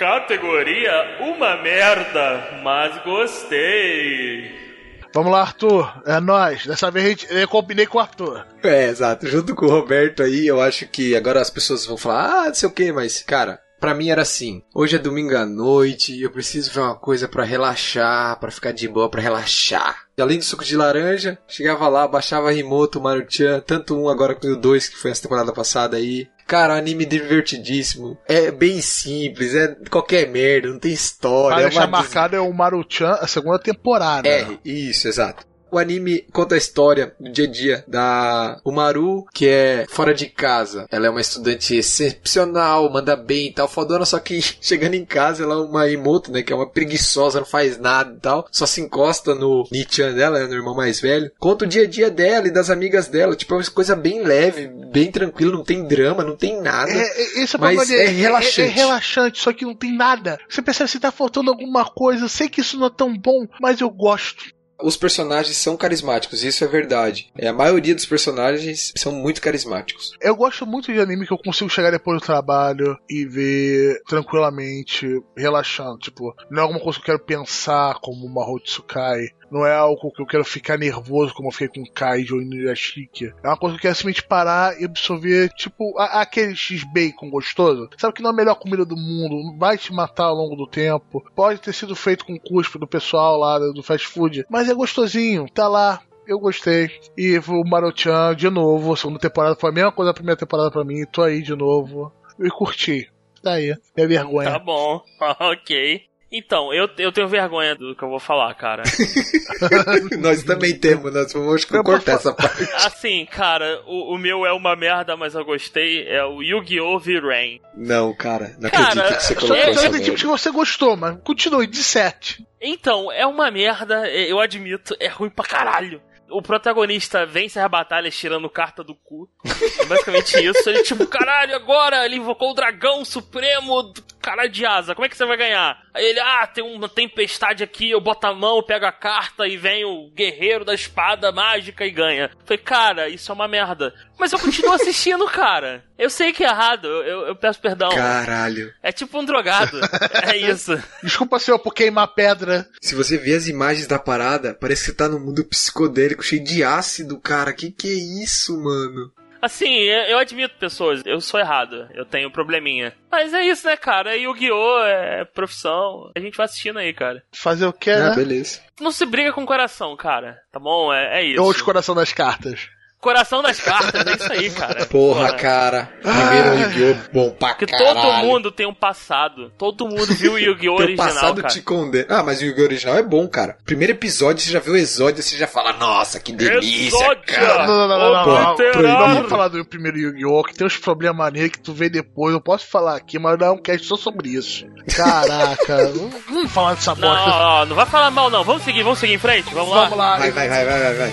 Categoria Uma Merda, mas gostei. Vamos lá, Arthur. É nóis. Dessa vez a gente, eu combinei com o Arthur. É, exato. Junto com o Roberto aí, eu acho que agora as pessoas vão falar, ah, não sei o que, mas, cara, pra mim era assim. Hoje é domingo à noite, eu preciso ver uma coisa pra relaxar, pra ficar de boa, pra relaxar. E além do suco de laranja, chegava lá, baixava Rimoto, Maruchan, tanto um agora como o dois, que foi essa temporada passada aí. Cara, anime divertidíssimo. É bem simples, é qualquer merda, não tem história. Pra é deixar des- marcado é o Maruchan, a segunda temporada. R, isso, exato. O anime conta a história do dia a dia da Umaru, que é fora de casa. Ela é uma estudante excepcional, manda bem e tal, fodona, só que chegando em casa ela é uma imoto, né, que é uma preguiçosa, não faz nada e tal, só se encosta no Nichan dela, né, no irmão mais velho. Conta o dia a dia dela e das amigas dela, tipo, é uma coisa bem leve, bem tranquila, não tem drama, não tem nada. É, é, esse é o Mas problema dele. é relaxante. É, é relaxante, só que não tem nada. Você percebe se tá faltando alguma coisa. Eu sei que isso não é tão bom, mas eu gosto. Os personagens são carismáticos, isso é verdade. É, a maioria dos personagens são muito carismáticos. Eu gosto muito de anime que eu consigo chegar depois do trabalho e ver tranquilamente, relaxando. Tipo, não é alguma coisa que eu quero pensar como uma Tsukai. Não é algo que eu quero ficar nervoso como eu fiquei com Kaijo e Nuyashiki. É uma coisa que eu quero simplesmente parar e absorver, tipo, a- aquele X-Bacon gostoso. Sabe que não é a melhor comida do mundo, vai te matar ao longo do tempo. Pode ter sido feito com cuspe do pessoal lá do fast food, mas é gostosinho, tá lá, eu gostei. E o Marochan, de novo, segunda temporada foi a mesma coisa da primeira temporada pra mim. Tô aí de novo. E curti. Tá aí. É vergonha. Tá bom, ok. Então, eu, eu tenho vergonha do que eu vou falar, cara. nós também temos, nós vamos cortar essa parte. Assim, cara, o, o meu é uma merda, mas eu gostei. É o Yu-Gi-Oh! V-Rain. Não, cara, não Cara, acredito que você colocou que essa eu acredito que você gostou, mas continue, de 7. Então, é uma merda, é, eu admito, é ruim pra caralho. O protagonista vence as batalhas tirando carta do cu. É basicamente isso. Ele, tipo, caralho, agora ele invocou o dragão supremo cara de asa. Como é que você vai ganhar? Aí ele, ah, tem uma tempestade aqui, eu boto a mão, pego a carta e vem o guerreiro da espada mágica e ganha. Falei, cara, isso é uma merda. Mas eu continuo assistindo, cara. Eu sei que é errado, eu, eu- peço perdão. Caralho. É tipo um drogado. É isso. Desculpa, senhor, por queimar pedra. Se você vê as imagens da parada, parece que você tá num mundo psicodélico cheio de ácido, cara. Que que é isso, mano? Assim, eu admito, pessoas, eu sou errado, eu tenho probleminha. Mas é isso, né, cara? Yu-Gi-Oh! é profissão, a gente vai assistindo aí, cara. Fazer o quê, Ah, né? beleza. Não se briga com o coração, cara, tá bom? É, é isso. Ou os coração das cartas. Coração das cartas, é isso aí, cara. Porra, cara. Primeiro Yu-Gi-Oh! bom pra Porque caralho. todo mundo tem um passado. Todo mundo viu o Yu-Gi-Oh! Original, passado cara. te condena. Ah, mas o Yu-Gi-Oh! original é bom, cara. Primeiro episódio, você já vê o exódio, você já fala, nossa, que delícia, Exódia! cara. Não, não, não, não, não, não. Obliterar! Não vamos falar do primeiro Yu-Gi-Oh! que tem uns problemas nele que tu vê depois. Eu posso falar aqui, mas não é um cast só sobre isso. Caraca, não- vamos falar dessa Não, bosta. não, não vai falar mal, não. Vamos seguir, vamos seguir em frente. Vamos lá. Vamos lá. Vai, vai, vai, vai, vai, vai.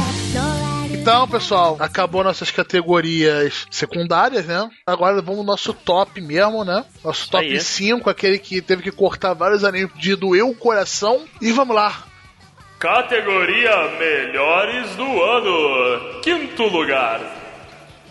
Então, pessoal, acabou nossas categorias secundárias, né? Agora vamos no nosso top mesmo, né? Nosso top aí. 5, aquele que teve que cortar vários animes de doer o coração. E vamos lá. Categoria Melhores do Ano. Quinto lugar.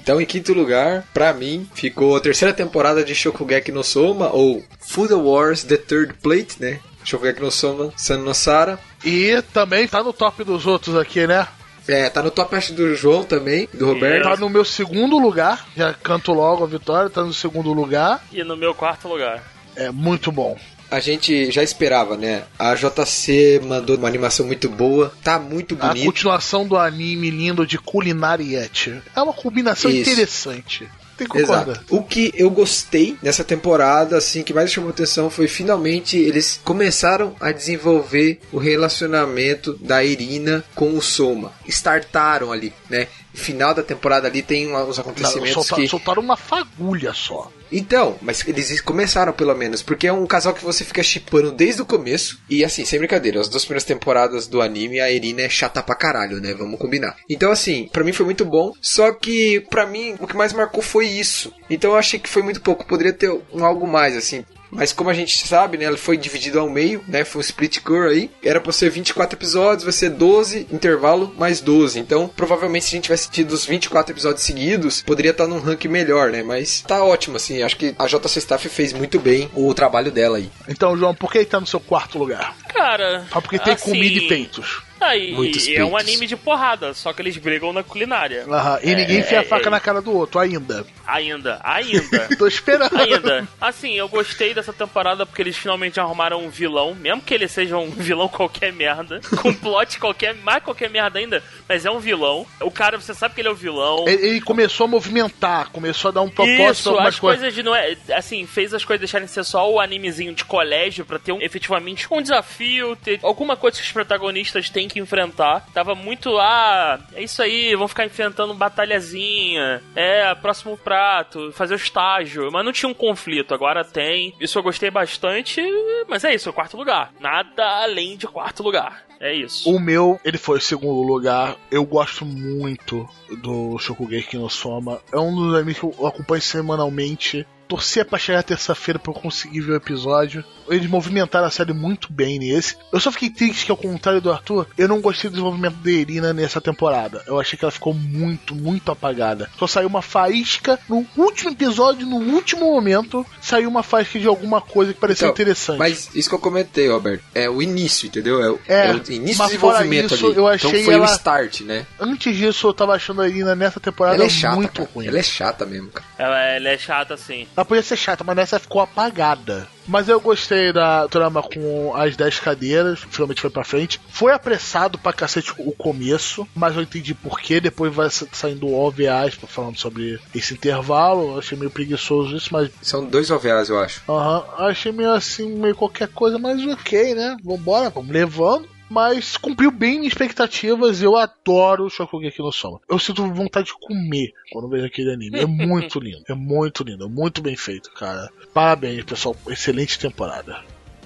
Então, em quinto lugar, pra mim, ficou a terceira temporada de Shokugeki no Soma, ou Food Wars The Third Plate, né? Shokugeki no Soma, San no Sara. E também tá no top dos outros aqui, né? É, tá no top acho do João também, do Roberto. Tá no meu segundo lugar. Já canto logo a vitória, tá no segundo lugar. E no meu quarto lugar. É muito bom. A gente já esperava, né? A JC mandou uma animação muito boa, tá muito A bonito. continuação do anime lindo de Culinariete. É uma combinação Isso. interessante. Tem que concordar. Exato. O que eu gostei nessa temporada, assim, que mais chamou atenção foi finalmente eles começaram a desenvolver o relacionamento da Irina com o Soma. Startaram ali, né? Final da temporada ali tem uns Não, acontecimentos soltaram, que. soltaram uma fagulha só. Então, mas eles começaram pelo menos, porque é um casal que você fica chipando desde o começo. E assim, sem brincadeira, as duas primeiras temporadas do anime, a Irina é chata pra caralho, né? Vamos combinar. Então, assim, pra mim foi muito bom. Só que, pra mim, o que mais marcou foi isso. Então eu achei que foi muito pouco. Poderia ter um algo mais, assim. Mas como a gente sabe, né, ela foi dividida ao meio, né, foi um split core aí. Era pra ser 24 episódios, vai ser 12, intervalo mais 12. Então, provavelmente se a gente tivesse tido os 24 episódios seguidos, poderia estar num ranking melhor, né? Mas tá ótimo, assim. Acho que a JC Staff fez muito bem o trabalho dela aí. Então, João, por que ele tá no seu quarto lugar? Cara. Só porque tem assim, comida e peitos. Ah, e, Muitos e é um anime de porrada, só que eles brigam na culinária. Aham, E ninguém É, enfia a é, faca é. na cara do outro ainda. Ainda, ainda. Tô esperando. Ainda. Assim, eu gostei dessa temporada porque eles finalmente arrumaram um vilão, mesmo que ele seja um vilão qualquer merda, com plot qualquer, mais qualquer merda ainda, mas é um vilão. O cara, você sabe que ele é o vilão. Ele, ele começou a movimentar, começou a dar um propósito Isso, algumas as coisas. coisas de não é, assim, fez as coisas deixarem de ser só o animezinho de colégio pra ter um, efetivamente um desafio, ter alguma coisa que os protagonistas têm que enfrentar. Tava muito ah, é isso aí, vão ficar enfrentando batalhazinha, é, próximo prato, fazer o estágio, mas não tinha um conflito, agora tem. Isso eu gostei bastante, mas é isso, é quarto lugar. Nada além de quarto lugar. É isso. O meu, ele foi o segundo lugar. Eu gosto muito do Shokugeki no Soma. É um dos animes que eu acompanho semanalmente. Torcia pra chegar terça-feira pra eu conseguir ver o episódio. Eles movimentaram a série muito bem nesse. Eu só fiquei triste que, ao contrário do Arthur, eu não gostei do desenvolvimento da Irina nessa temporada. Eu achei que ela ficou muito, muito apagada. Só saiu uma faísca no último episódio, no último momento, saiu uma faísca de alguma coisa que pareceu Então, interessante. Mas isso que eu comentei, Roberto, é o início, entendeu? É o, É, é o início mas do fora desenvolvimento isso, ali. eu achei então foi ela- o start, né? Antes disso, eu tava achando a Irina nessa temporada Ela é chata, muito cara. ruim. Ela é chata mesmo, cara. Ela, ela é chata assim. Ela podia ser chata, mas nessa ficou apagada. Mas eu gostei da trama com as 10 cadeiras, finalmente foi pra frente. Foi apressado pra cacete o começo, mas eu entendi porquê. Depois vai sa- saindo OVAs falando sobre esse intervalo. Eu achei meio preguiçoso isso, mas São dois OVAs, eu acho. aham, achei meio assim, meio qualquer coisa, mas ok, né? Vambora, vamos levando. Mas cumpriu bem minhas expectativas. Eu adoro o Shokugeki no Soma. Eu sinto vontade de comer quando vejo aquele anime. É muito lindo. É muito lindo. É muito bem feito, cara. Parabéns, pessoal. Excelente temporada.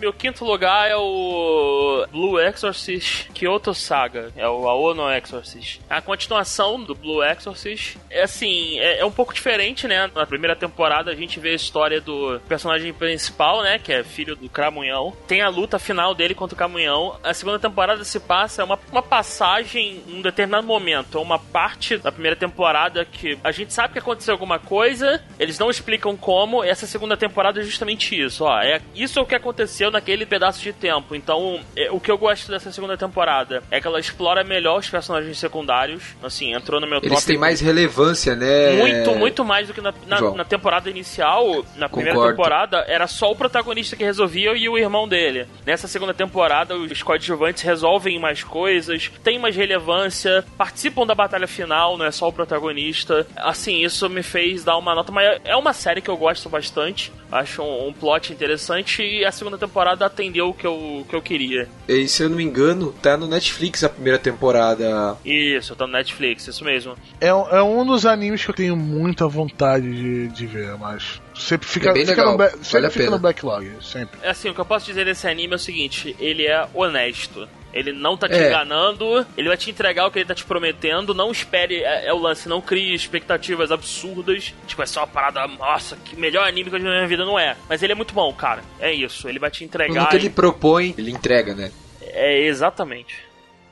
Meu quinto lugar é o Blue Exorcist Kyoto Saga. É o Aono Exorcist. A continuação do Blue Exorcist é assim, é, é um pouco diferente, né? Na primeira temporada a gente vê a história do personagem principal, né? Que é filho do Cramunhão. Tem a luta final dele contra o Cramunhão. A segunda temporada se passa é uma, uma passagem em um determinado momento, é uma parte da primeira temporada que a gente sabe que aconteceu alguma coisa, eles não explicam como. Essa segunda temporada é justamente isso, ó. É isso é o que aconteceu naquele pedaço de tempo. Então, é, o que eu gosto dessa segunda temporada é que ela explora melhor os personagens secundários. Assim, entrou no meu Eles top têm mais relevância, né? muito, muito mais do que na, na, na temporada inicial. Na primeira Concordo. temporada, era só o protagonista que resolvia e o irmão dele. Nessa segunda temporada, os coadjuvantes resolvem mais coisas, têm mais relevância, participam da batalha final, não é só o protagonista. Assim, isso me fez dar uma nota maior. É uma série que eu gosto bastante, acho um, um plot interessante e a segunda temporada atendeu o que eu, o que eu queria. E se eu não me engano, tá no Netflix a primeira temporada. Isso, tá no Netflix, isso mesmo. É, é um dos animes que eu tenho muita vontade de, de ver, mas sempre fica, É bem fica legal, no, vale sempre a fica no backlog, sempre. É Assim, o que eu posso dizer desse anime é o seguinte: ele é honesto. Ele não tá te É. enganando, ele vai te entregar o que ele tá te prometendo. Não espere, é, é o lance, não crie expectativas absurdas. Tipo, é só uma parada, nossa, que melhor anime que eu já vi na minha vida, não é. Mas ele é muito bom, cara. É isso, ele vai te entregar. que ele propõe, ele entrega, né? É exatamente.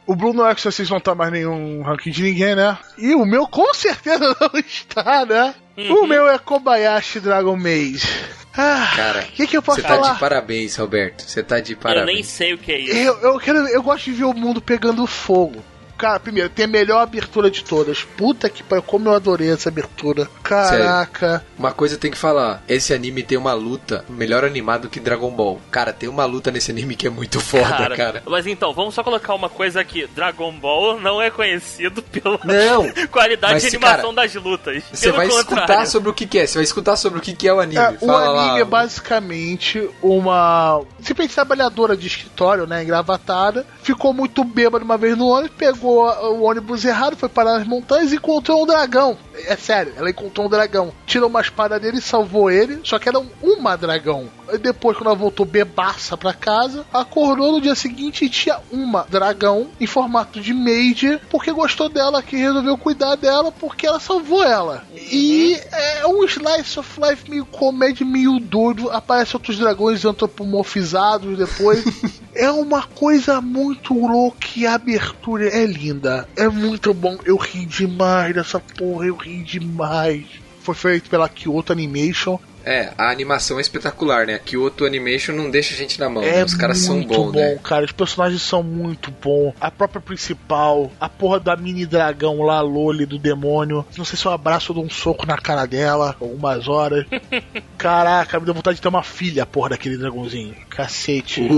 O Blue no Exorcist não tá mais nenhum ranking de ninguém, né? E o meu com certeza não está, né? Uhum. O meu é Kobayashi Dragon Maze. Ah, Cara, o que, que eu posso Você tá falar? de parabéns, Roberto. Você tá de Eu nem parabéns. sei o que é isso. Eu, eu, quero, eu gosto de ver o mundo pegando fogo. Cara, primeiro, tem a melhor abertura de todas. Puta que pariu, como eu adorei essa abertura. Caraca. Uma coisa eu tenho que falar: esse anime tem uma luta melhor animado que Dragon Ball. Cara, tem uma luta nesse anime que é muito foda, cara. Mas então, vamos só colocar uma coisa aqui: Dragon Ball não é conhecido pela Não! qualidade Mas, de animação cara, das lutas. Você Pelo vai contrário. escutar sobre o que, que é. Você vai escutar sobre o que, que é o anime. É, o Fala lá. anime é basicamente uma simplesmente trabalhadora de escritório, né, engravatada, ficou muito bêbada uma vez no ônibus, pegou a- o ônibus errado, foi parar nas montanhas e encontrou um dragão. É sério, ela encontrou um dragão. Tirou uma espada dele e salvou ele, só que era um- uma dragão. E depois, quando ela voltou bebaça pra casa, acordou no dia seguinte e tinha uma dragão em formato de maid, porque gostou dela, que resolveu cuidar dela, porque ela salvou ela. E é um slice of life meio comédia, meio doido. Aparecem outros dragões antropomorfizados depois. é uma coisa muito louca e a abertura é linda. É muito bom. Eu ri demais dessa porra, eu ri demais. Foi feito pela Kyoto Animation. É, a animação é espetacular, né? Que outro animation não deixa a gente na mão. É né? Os caras são muito bons, bom, né? cara. Os personagens são muito bons. A própria principal, a porra da mini dragão lá, Loli, do demônio. Não sei se eu abraço ou dou um soco na cara dela, algumas horas. Caraca, me deu vontade de ter uma filha, a porra daquele dragãozinho. Cacete.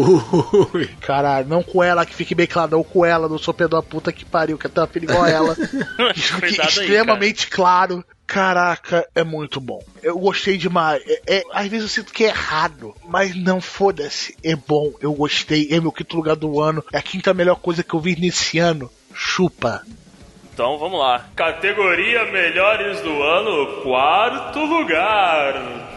Ui. Caralho, não com ela que fique bem claro, ou com ela do sopé da puta que pariu, que até uma filha igual a ela. Cuidado aí, extremamente claro. Caraca, é muito bom. Eu gostei demais. É, é- às vezes eu sinto que é errado, mas não foda-se. É bom, eu gostei. É meu quinto lugar do ano. É a quinta melhor coisa que eu vi nesse ano. Chupa. Então vamos lá. Categoria Melhores do Ano, quarto lugar.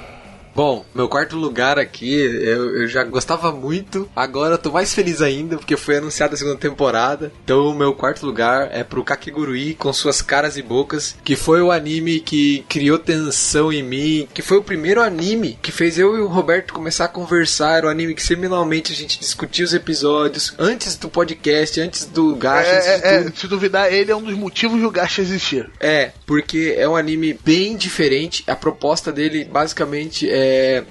Bom, meu quarto lugar aqui, eu, eu já gostava muito, agora eu tô mais feliz ainda, porque foi anunciada a segunda temporada. Então, o meu quarto lugar é pro Kakegurui com suas caras e bocas, que foi o anime que criou tensão em mim, que foi o primeiro anime que fez eu e o Roberto começar a conversar. Era o anime que semanalmente a gente discutia os episódios, antes do podcast, antes do gacha, É, é, é, se duvidar, ele é um dos motivos do Gacha existir. É, porque é um anime bem diferente. A proposta dele, basicamente, é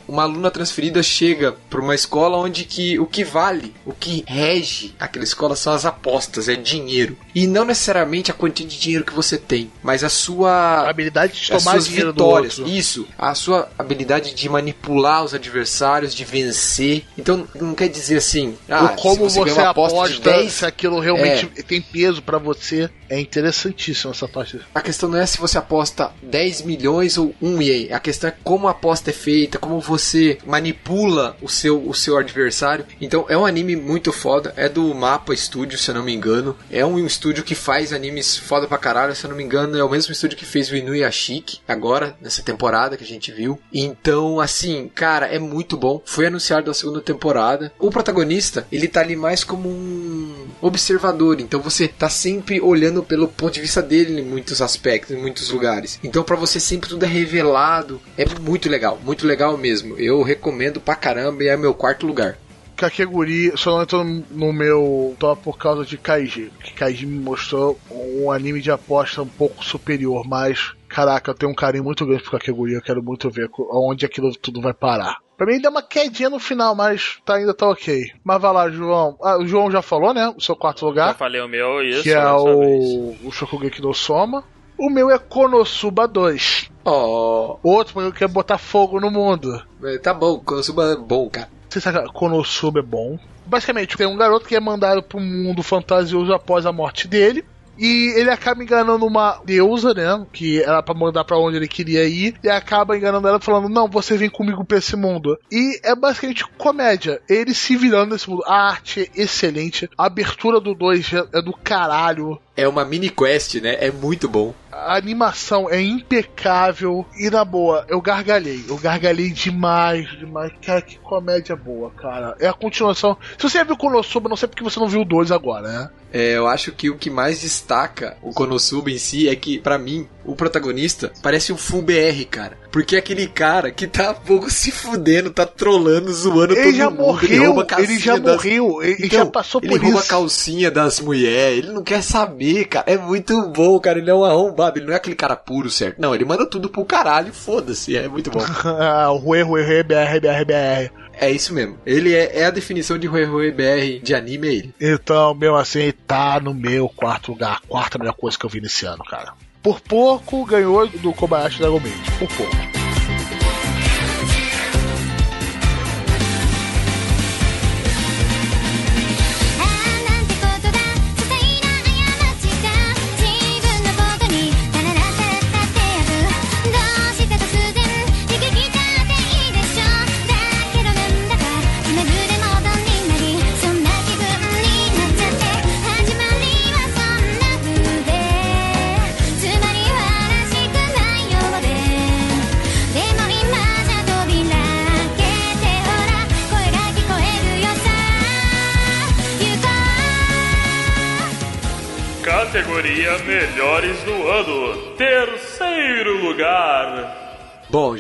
uma aluna transferida chega para uma escola onde que o que vale, o que rege aquela escola são as apostas, é dinheiro. E não necessariamente a quantia de dinheiro que você tem, mas a A sua habilidade de as tomar suas dinheiro do vitórias. Isso, a sua habilidade de manipular os adversários, de vencer. Então não quer dizer assim, ah, como você, você, aposta, aposta de 10, se aquilo realmente tem peso pra você. É interessantíssimo essa parte. A questão não é se você aposta 10 milhões ou 1 ien. A questão é como a aposta é feita, como você manipula o seu, o seu adversário. Então é um anime muito foda. É do Mapa Studio, se eu não me engano. É um estúdio que faz animes foda pra caralho. Se eu não me engano, é o mesmo estúdio que fez o Inuyashiki, agora, nessa temporada que a gente viu. Então, assim, cara, é muito bom. Foi anunciado a segunda temporada. O protagonista, ele tá ali mais como um observador. Então você tá sempre olhando pelo ponto de vista dele em muitos aspectos, em muitos lugares. Então para você sempre tudo é revelado. É muito legal, muito legal mesmo. Eu recomendo pra caramba e é meu quarto lugar. Kakeguri só não entrou no meu top por causa de Kaiji. Que Kaiji me mostrou um anime de aposta um pouco superior, mas caraca, eu tenho um carinho muito grande por Kakeguri, eu quero muito ver aonde aquilo tudo vai parar. Pra mim deu uma quedinha no final, mas tá, ainda tá ok. Mas vai lá, João. Ah, o João já falou, né? O seu quarto Já lugar. falei o meu, isso. que é o, o Shokugeki no Soma. O meu é Konosuba 2. Oh, Outro porque eu quero botar fogo no mundo. tá bom, Konosuba é bom, cara. Você sabe que Konosuba é bom. Basicamente, tem um garoto que é mandado pro mundo fantasioso após a morte dele. E ele acaba enganando uma deusa, né? Que era pra mandar pra onde ele queria ir. E acaba enganando ela falando: Não, você vem comigo pra esse mundo. E é basicamente comédia. Ele se virando nesse mundo. A arte é excelente. A abertura do 2 é do caralho. É uma mini quest, né? É muito bom. A animação é impecável. E na boa, eu gargalhei. Eu gargalhei demais, demais. Cara, que comédia boa, cara. É a continuação. Se você já viu Konosuba, não sei porque você não viu o 2 agora, né? É, eu acho que o que mais destaca o Konosuba em si é que, pra mim, o protagonista parece um full BR, cara. Porque é aquele cara que tá pouco se fudendo, tá trolando, zoando Ele todo já mundo. morreu, rouba a ele já das- morreu, ele Então, já passou ele por rouba isso. a calcinha das mulheres, ele não quer saber, cara. É muito bom, cara. Ele é um arrombado, ele não é aquele cara puro, certo? Não, ele manda tudo pro caralho, foda-se. É muito bom. ah, Rue, Rue, Rue, BR, BR, BR. é isso mesmo. Ele é, é a definição de Rui Rui BR de anime, é ele. Então, meu assim, tá no meu quarto lugar. A quarta melhor coisa que eu vi nesse ano, cara. Por pouco ganhou do Kobayashi Dragon Maid. Por pouco.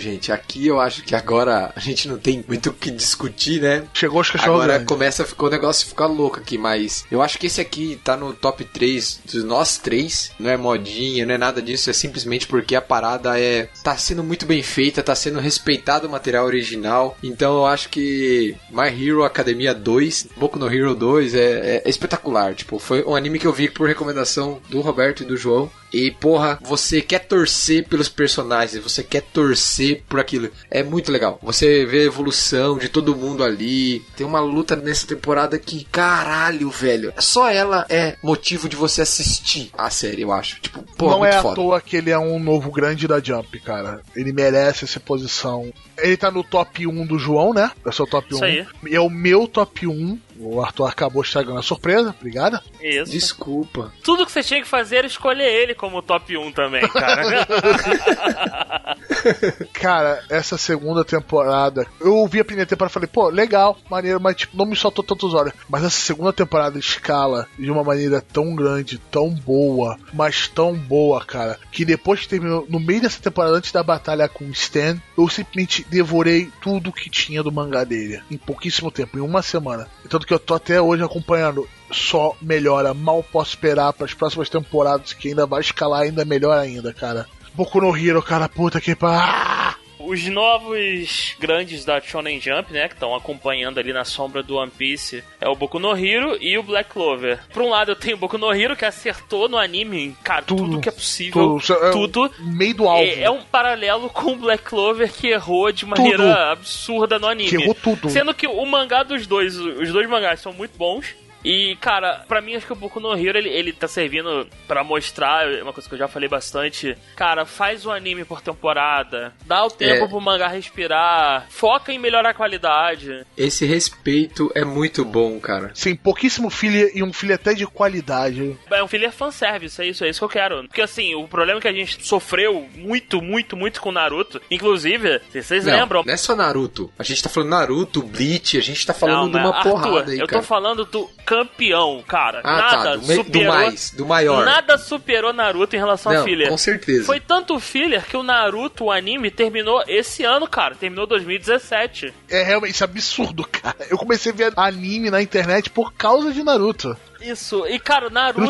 Gente, aqui eu acho que agora a gente não tem muito o que discutir, né? Chegou os cachorros Agora grandes. começa a ficar, o negócio ficar louco aqui, mas eu acho que esse aqui tá no top 3 dos nós três. Não é modinha, não é nada disso, é simplesmente porque a parada é. tá sendo muito bem feita, tá sendo respeitado o material original. Então eu acho que My Hero Academia 2, Boku no Hero 2 é, é- é espetacular. Tipo, foi um anime que eu vi por recomendação do Roberto e do João. E porra, você quer torcer pelos personagens, você quer torcer por aquilo. É muito legal. Você vê a evolução de todo mundo ali. Tem uma luta nessa temporada que, caralho, velho. Só ela é motivo de você assistir a série, eu acho. Tipo, porra, não muito é à foda. toa que ele é um novo grande da Jump, cara. Ele merece essa posição. Ele tá no top 1 do João, né? É o seu top 1. Isso aí. É o meu top 1. O Arthur acabou estragando a surpresa, obrigado. Isso. Desculpa. Tudo que você tinha que fazer era escolher ele como top 1 também, cara. Cara, essa segunda temporada, eu ouvi a primeira temporada e falei, pô, legal, maneiro, mas tipo, não me soltou tantos olhos. Mas essa segunda temporada escala de uma maneira tão grande, tão boa, mas tão boa, cara, que depois que terminou, no meio dessa temporada, antes da batalha com o Stan, eu simplesmente devorei tudo que tinha do mangá dele, em pouquíssimo tempo, em uma semana. Tanto que eu tô até hoje acompanhando. Só melhora, mal posso esperar para as próximas temporadas que ainda vai escalar ainda melhor ainda, cara. Boku no Hero, cara, puta que pariu. Os novos grandes da Shonen Jump, né, que estão acompanhando ali na sombra do One Piece, é o Boku no Hero e o Black Clover. Por um lado, eu tenho o Boku no Hero, que acertou no anime, cara, tudo, Tudo. que é possível, Tudo. É tudo. Meio do alvo. É, é um paralelo com o Black Clover que errou de maneira Tudo. absurda no anime. Que errou tudo. Sendo que o mangá dos dois, os dois mangás são muito bons. E, cara, pra mim acho que o Boku no Hero ele, ele tá servindo pra mostrar, é uma coisa que eu já falei bastante. Cara, faz o anime por temporada, dá o tempo É. pro mangá respirar, foca em melhorar a qualidade. Esse respeito é muito bom, cara. Sim, pouquíssimo filler e um filler até de qualidade. É um filler fanservice, é isso, é isso que eu quero. Porque assim, o problema é que a gente sofreu muito, muito, muito com Naruto. Inclusive, se vocês Não, lembram. não é só Naruto. A gente tá falando Naruto, Bleach, a gente tá falando de mas, uma Arthur, porrada aí, eu cara. tô falando do campeão, cara. Ah, nada tá, do, me- do superou. mais, do maior. Nada superou Naruto em relação não, a filler. com certeza. Foi tanto filler que o Naruto, o anime, terminou esse ano, cara. Terminou 2017. É realmente é absurdo, cara. Eu comecei a ver anime na internet por causa de Naruto. Isso. E, cara, Naruto,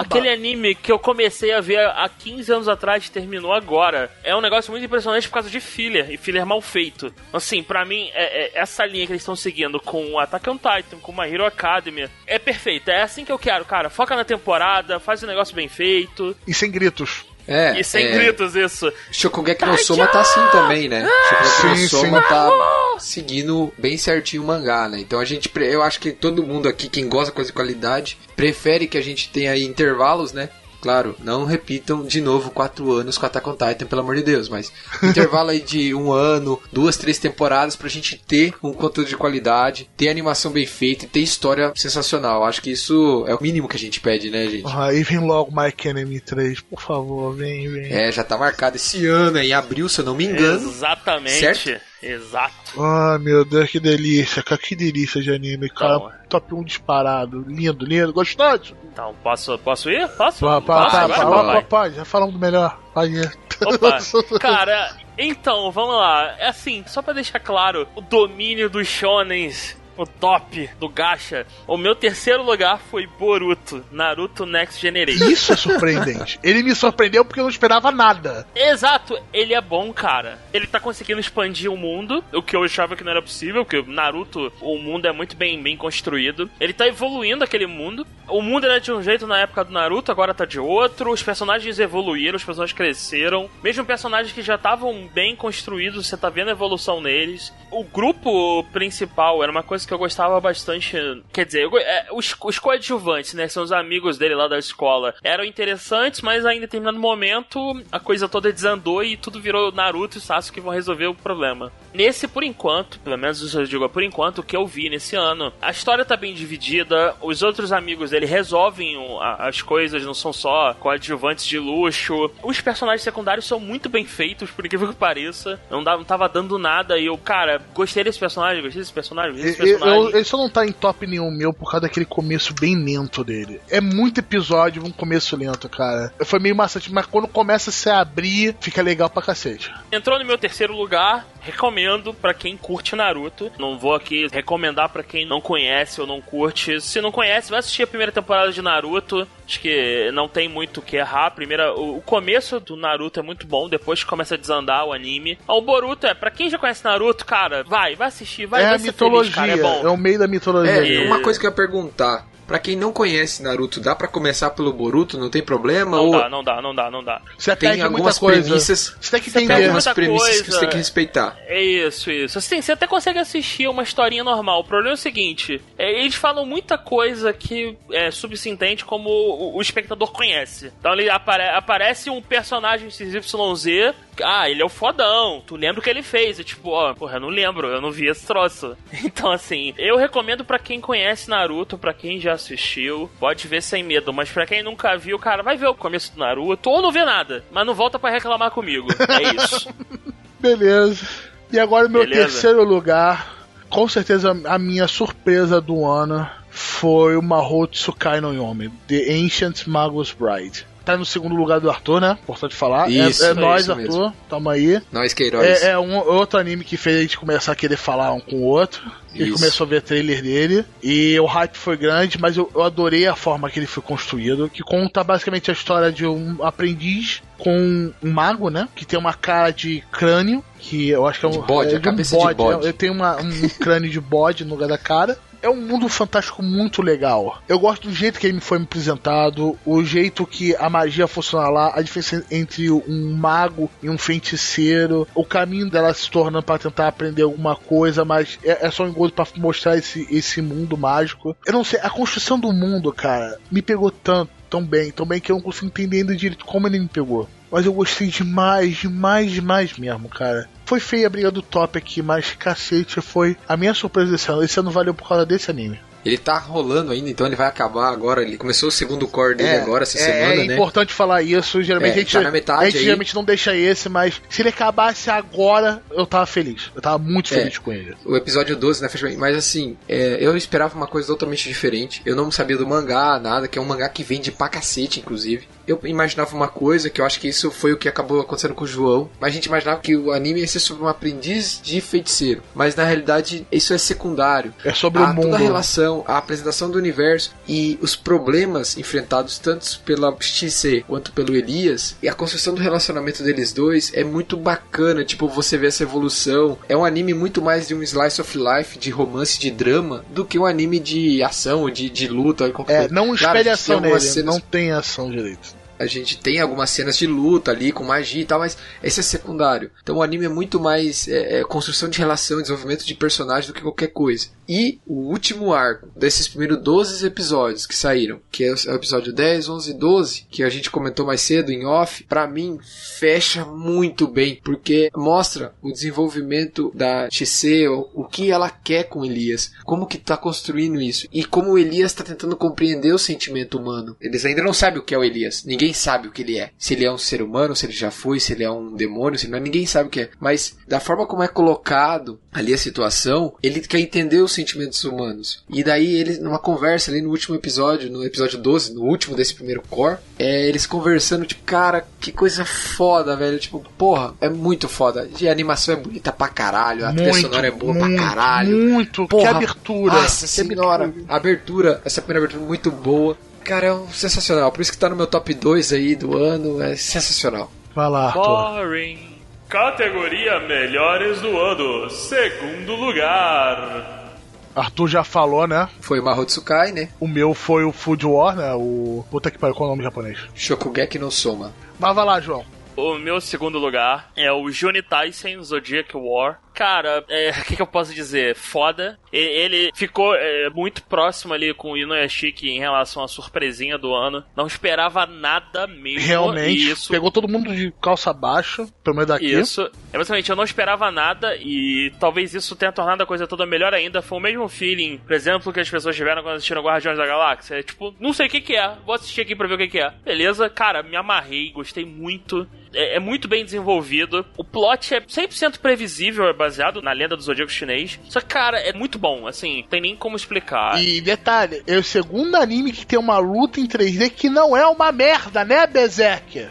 aquele anime que eu comecei a ver há 15 anos atrás, terminou agora. É um negócio muito impressionante por causa de filler. E filler mal feito. Assim, pra mim, é- é- essa linha que eles estão seguindo com o Attack on Titan, com My Hero Academy, é perfeita. É assim que eu quero, cara. Foca na temporada, faz o negócio bem feito. E sem gritos. É, e sem é, gritos, isso. Shokugeki no Soma tá assim também, né? Shokugeki no Soma tá seguindo bem certinho o mangá, né? Então a gente, pre- eu acho que todo mundo aqui, quem gosta de coisa de qualidade, prefere que a gente tenha aí intervalos, né? Claro, não repitam de novo quatro anos com Attack on Titan, pelo amor de Deus, mas intervalo aí de um ano, duas, três temporadas pra gente ter um conteúdo de qualidade, ter animação bem feita e ter história sensacional. Acho que isso é o mínimo que a gente pede, né, gente? Ah, e vem logo Mike Enemy 3, por favor, vem, vem. É, já tá marcado esse ano, em abril, se eu não me engano. Exatamente. Certo? Exato. Ai meu Deus, que delícia, cara, que delícia de anime, cara. Não, é. Top 1 disparado, lindo, lindo, gostoso. Então, posso, posso ir? Posso? Posso pá, agora, pá, papai? pá, pode, já falamos do melhor. Pode ir. Opa, cara, então, vamos lá. É assim, só pra deixar claro, o domínio dos shonens, o top do gacha. O meu terceiro lugar foi Boruto, Naruto Next Generation. Isso é surpreendente. Ele me surpreendeu porque eu não esperava nada. Exato, ele é bom, cara. Ele tá conseguindo expandir o mundo, o que eu achava que não era possível, porque Naruto, o mundo é muito bem, bem construído. Ele tá evoluindo aquele mundo. O mundo era de um jeito na época do Naruto, agora tá de outro. Os personagens evoluíram, os personagens cresceram. Mesmo personagens que já estavam bem construídos, você tá vendo a evolução neles. O grupo principal era uma coisa que eu gostava bastante. Quer dizer, eu é, os, os coadjuvantes, né? São os amigos dele lá da escola. Eram interessantes, mas aí em determinado momento a coisa toda desandou e tudo virou Naruto e Sasuke que vão resolver o problema. Nesse, por enquanto, pelo menos isso eu digo por enquanto, o que eu vi nesse ano, a história tá bem dividida, os outros amigos dele resolvem as coisas, não são só coadjuvantes de luxo. Os personagens secundários são muito bem feitos, por incrível que pareça. Não, dava, não tava dando nada e eu, cara, gostei desse personagem, gostei desse personagem, gostei desse Eu- eu- personagem. ele só não tá em top nenhum meu por causa daquele começo bem lento dele. É muito episódio, um começo lento, cara. Foi meio maçante, mas quando começa a se abrir, fica legal pra cacete. Entrou no meu terceiro lugar, recomendo pra quem curte Naruto. Não vou aqui recomendar pra quem não conhece ou não curte. Se não conhece, vai assistir a primeira temporada de Naruto. Acho que não tem muito o que errar. Primeira, o, começo do Naruto é muito bom, depois começa a desandar o anime. O Boruto é, pra quem já conhece Naruto, cara, vai, vai assistir, vai, é vai a mitologia, feliz, cara, é bom. o meio da mitologia. É, uma coisa que eu ia perguntar. Pra quem não conhece Naruto, dá pra começar pelo Boruto? Não tem problema? Não ou dá, não dá, não dá, não dá. Você tem algumas premissas? Você tem que entender. Tem algumas premissas que você tem que respeitar. É isso, isso. Assim, você até consegue assistir uma historinha normal. O problema é o seguinte: é, eles falam muita coisa que é subsintente como o, o espectador conhece. Então ele apare- aparece um personagem XYZ. Ah, ele é o fodão. Tu lembra o que ele fez? É tipo, ó, porra, eu não lembro, eu não vi esse troço. Então, assim, eu recomendo pra quem conhece Naruto, pra quem já assistiu, pode ver sem medo. Mas pra quem nunca viu, cara, vai ver o começo do Naruto ou não vê nada. Mas não volta pra reclamar comigo. É isso. Beleza. E agora o meu Beleza. terceiro lugar, com certeza a minha surpresa do ano foi o Mahou Tsukai no Yomi, The Ancient Magus Bride. Tá no segundo lugar do Arthur, né? Importante falar. É- Isso, é, é nós, isso Arthur. mesmo. Tamo aí. Nós, Queiroz. É, é um outro anime que fez a gente começar a querer falar um com o outro. Isso. começou a ver trailer dele. E o hype foi grande, mas eu, eu adorei a forma que ele foi construído. Que conta basicamente a história de um aprendiz com um mago, né? Que tem uma cara de crânio. Que eu acho que é um. De bode, é a cabeça de bode. é, Ele tem uma, um crânio de bode no lugar da cara. É um mundo fantástico muito legal. Eu gosto do jeito que ele foi me apresentado, o jeito que a magia funciona lá, a diferença entre um mago e um feiticeiro, o caminho dela se tornando para tentar aprender alguma coisa, mas é, é só um engodo para mostrar esse, esse mundo mágico. Eu não sei, a construção do mundo, cara, me pegou tanto, tão bem, tão bem que eu não consigo entender ainda direito como ele me pegou. Mas eu gostei demais, demais, demais mesmo, cara. Foi feia a briga do top aqui, mas cacete, foi a minha surpresa desse ano. Esse ano valeu por causa desse anime. Ele tá rolando ainda, então ele vai acabar agora. Ele começou o segundo core dele agora, essa é, semana, é né? importante falar isso. Geralmente É, a gente, tá na metade a gente aí. geralmente não deixa esse, mas se ele acabasse agora, eu tava feliz. Eu tava muito É. feliz com ele. O episódio 12, né. Mas assim, é, eu esperava uma coisa totalmente diferente. Eu não sabia do mangá, nada, que é um mangá que vende pra cacete, inclusive. Eu imaginava uma coisa, que eu acho que isso foi o que acabou acontecendo com o João. Mas a gente imaginava que o anime ia ser sobre um aprendiz de feiticeiro. Mas na realidade, isso é secundário. É sobre a, o mundo. Toda a relação, a apresentação do universo e os problemas enfrentados tanto pela XC quanto pelo Elias e a construção do relacionamento deles dois é muito bacana. Tipo, você vê essa evolução. É um anime muito mais de um slice of life, de romance, de drama, do que um anime de ação, de, de luta. qualquer É, não espelha ação nele, cenas- não tem ação direito. A gente tem algumas cenas de luta ali com magia e tal, mas esse é secundário. Então o anime é muito mais é, é, construção de relação, desenvolvimento de personagem do que qualquer coisa. E o último arco desses primeiros 12 episódios que saíram, que é o episódio 10, 11 e 12, que a gente comentou mais cedo em off, pra mim fecha muito bem, porque mostra o desenvolvimento da XC, o, o que ela quer com Elias, como que tá construindo isso, e como o Elias tá tentando compreender o sentimento humano. Eles ainda não sabem o que é o Elias, ninguém sabe o que ele é. Se ele é um ser humano, se ele já foi, se ele é um demônio, se não é, ninguém sabe o que é. Mas da forma como é colocado ali a situação, ele quer entender os sentimentos humanos. E daí ele, numa conversa ali no último episódio, no episódio 12, no último desse primeiro core, é, eles conversando, tipo, cara, que coisa foda, velho. Tipo, porra, é muito foda. E a animação é bonita pra caralho, a trilha sonora é boa muito, pra caralho. Muito, Porra, que abertura. Nossa que senhora, abertura. abertura, essa primeira abertura é muito boa. Cara, é um sensacional. Por isso que tá no meu top 2 aí do ano. É sensacional. Vai lá, Arthur. Boring. Categoria Melhores do Ano. Segundo lugar. Arthur já falou, né? Foi o Mahotsukai, né? O meu foi o Food War, né? O. Puta que pariu, qual é o nome japonês? Shokugeki no Soma. Mas vai lá, João. O meu segundo lugar é o Juni Tyson Zodiac War. Cara, é, o que, que eu posso dizer? Foda. E- Ele ficou é, muito próximo ali com o Inuyashiki em relação à surpresinha do ano. Não esperava nada mesmo. Realmente, isso pegou todo mundo de calça baixa, pelo menos daqui. Isso. É basicamente, eu não esperava nada e talvez isso tenha tornado a coisa toda melhor ainda. Foi o mesmo feeling, por exemplo, que as pessoas tiveram quando assistiram Guardiões da Galáxia. É tipo, não sei o que, que é, vou assistir aqui pra ver o que, que é. Beleza, cara, me amarrei, gostei muito. É, é muito bem desenvolvido. O plot é 100% previsível, é baseado na lenda do Zodíaco chinês. Só que, cara, é muito bom, assim, tem nem como explicar. E detalhe, é o segundo anime que tem uma luta em 3D que não é uma merda, né, Berserk? É.